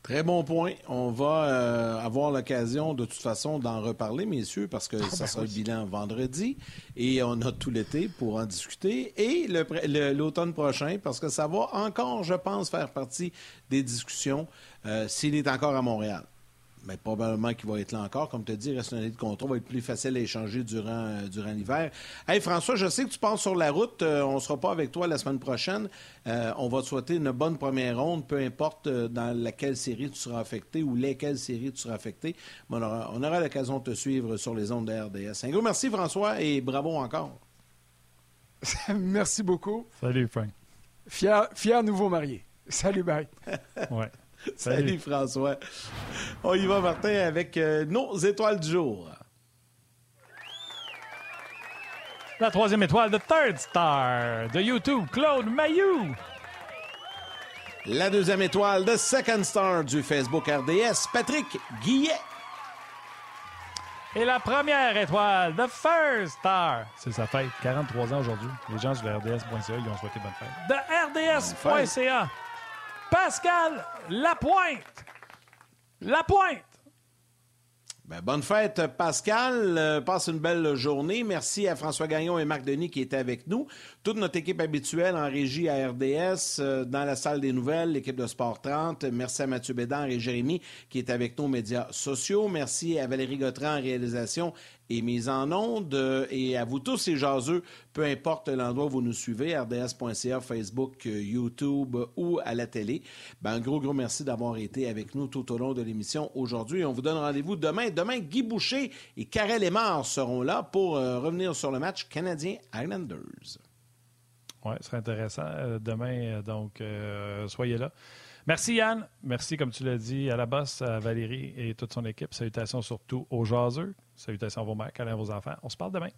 Très bon point. On va euh, avoir l'occasion de toute façon d'en reparler, messieurs, parce que ah, ça ben sera le bilan vendredi et on a tout l'été pour en discuter. Et l'automne prochain, parce que ça va encore, je pense, faire partie des discussions euh, s'il est encore à Montréal. Mais probablement qu'il va être là encore. Comme tu as dit, reste une année de contrat, va être plus facile à échanger durant, euh, durant l'hiver. Hey François, je sais que tu pars sur la route. Euh, on ne sera pas avec toi la semaine prochaine. on va te souhaiter une bonne première ronde, peu importe dans laquelle série tu seras affecté ou lesquelles séries tu seras affecté. on aura, on aura l'occasion de te suivre sur les ondes de RDS. Un gros merci François et bravo encore. [LAUGHS] merci beaucoup. Salut Frank. Fier, fier nouveau marié. Salut, bye. ouais. [LAUGHS] Salut. François. On y va, Martin, avec euh, nos étoiles du jour. La troisième étoile de Third Star de YouTube, Claude Mayou. La deuxième étoile de Second Star du Facebook RDS, Patrick Guillet. Et la première étoile de First Star, c'est sa fête, 43 ans aujourd'hui. Les gens sur le RDS.ca, ils ont souhaité bonne fête. De RDS.ca. Pascal Lapointe. Lapointe. Ben, bonne fête, Pascal. Euh, passe une belle journée. Merci à François Gagnon et Marc Denis qui étaient avec nous. Toute notre équipe habituelle en régie à RDS, euh, dans la salle des nouvelles, l'équipe de Sport 30. Merci à Mathieu Bédard et Jérémy qui est avec nous aux médias sociaux. Merci à Valérie Gautran en réalisation et mise en onde. Euh, et à vous tous, les jaseux, peu importe l'endroit où vous nous suivez, rds.ca, Facebook, euh, YouTube ou à la télé. Ben, un gros, gros merci d'avoir été avec nous tout au long de l'émission aujourd'hui. On vous donne rendez-vous demain. Demain, Guy Boucher et Karel Lemar seront là pour euh, revenir sur le match canadien-Islanders. Oui, ce serait intéressant. demain, donc, soyez là. Merci Yann. Merci, comme tu l'as dit, à la bosse, à Valérie et toute son équipe. Salutations surtout aux jaseux. Salutations à vos mères, à vos enfants. On se parle demain.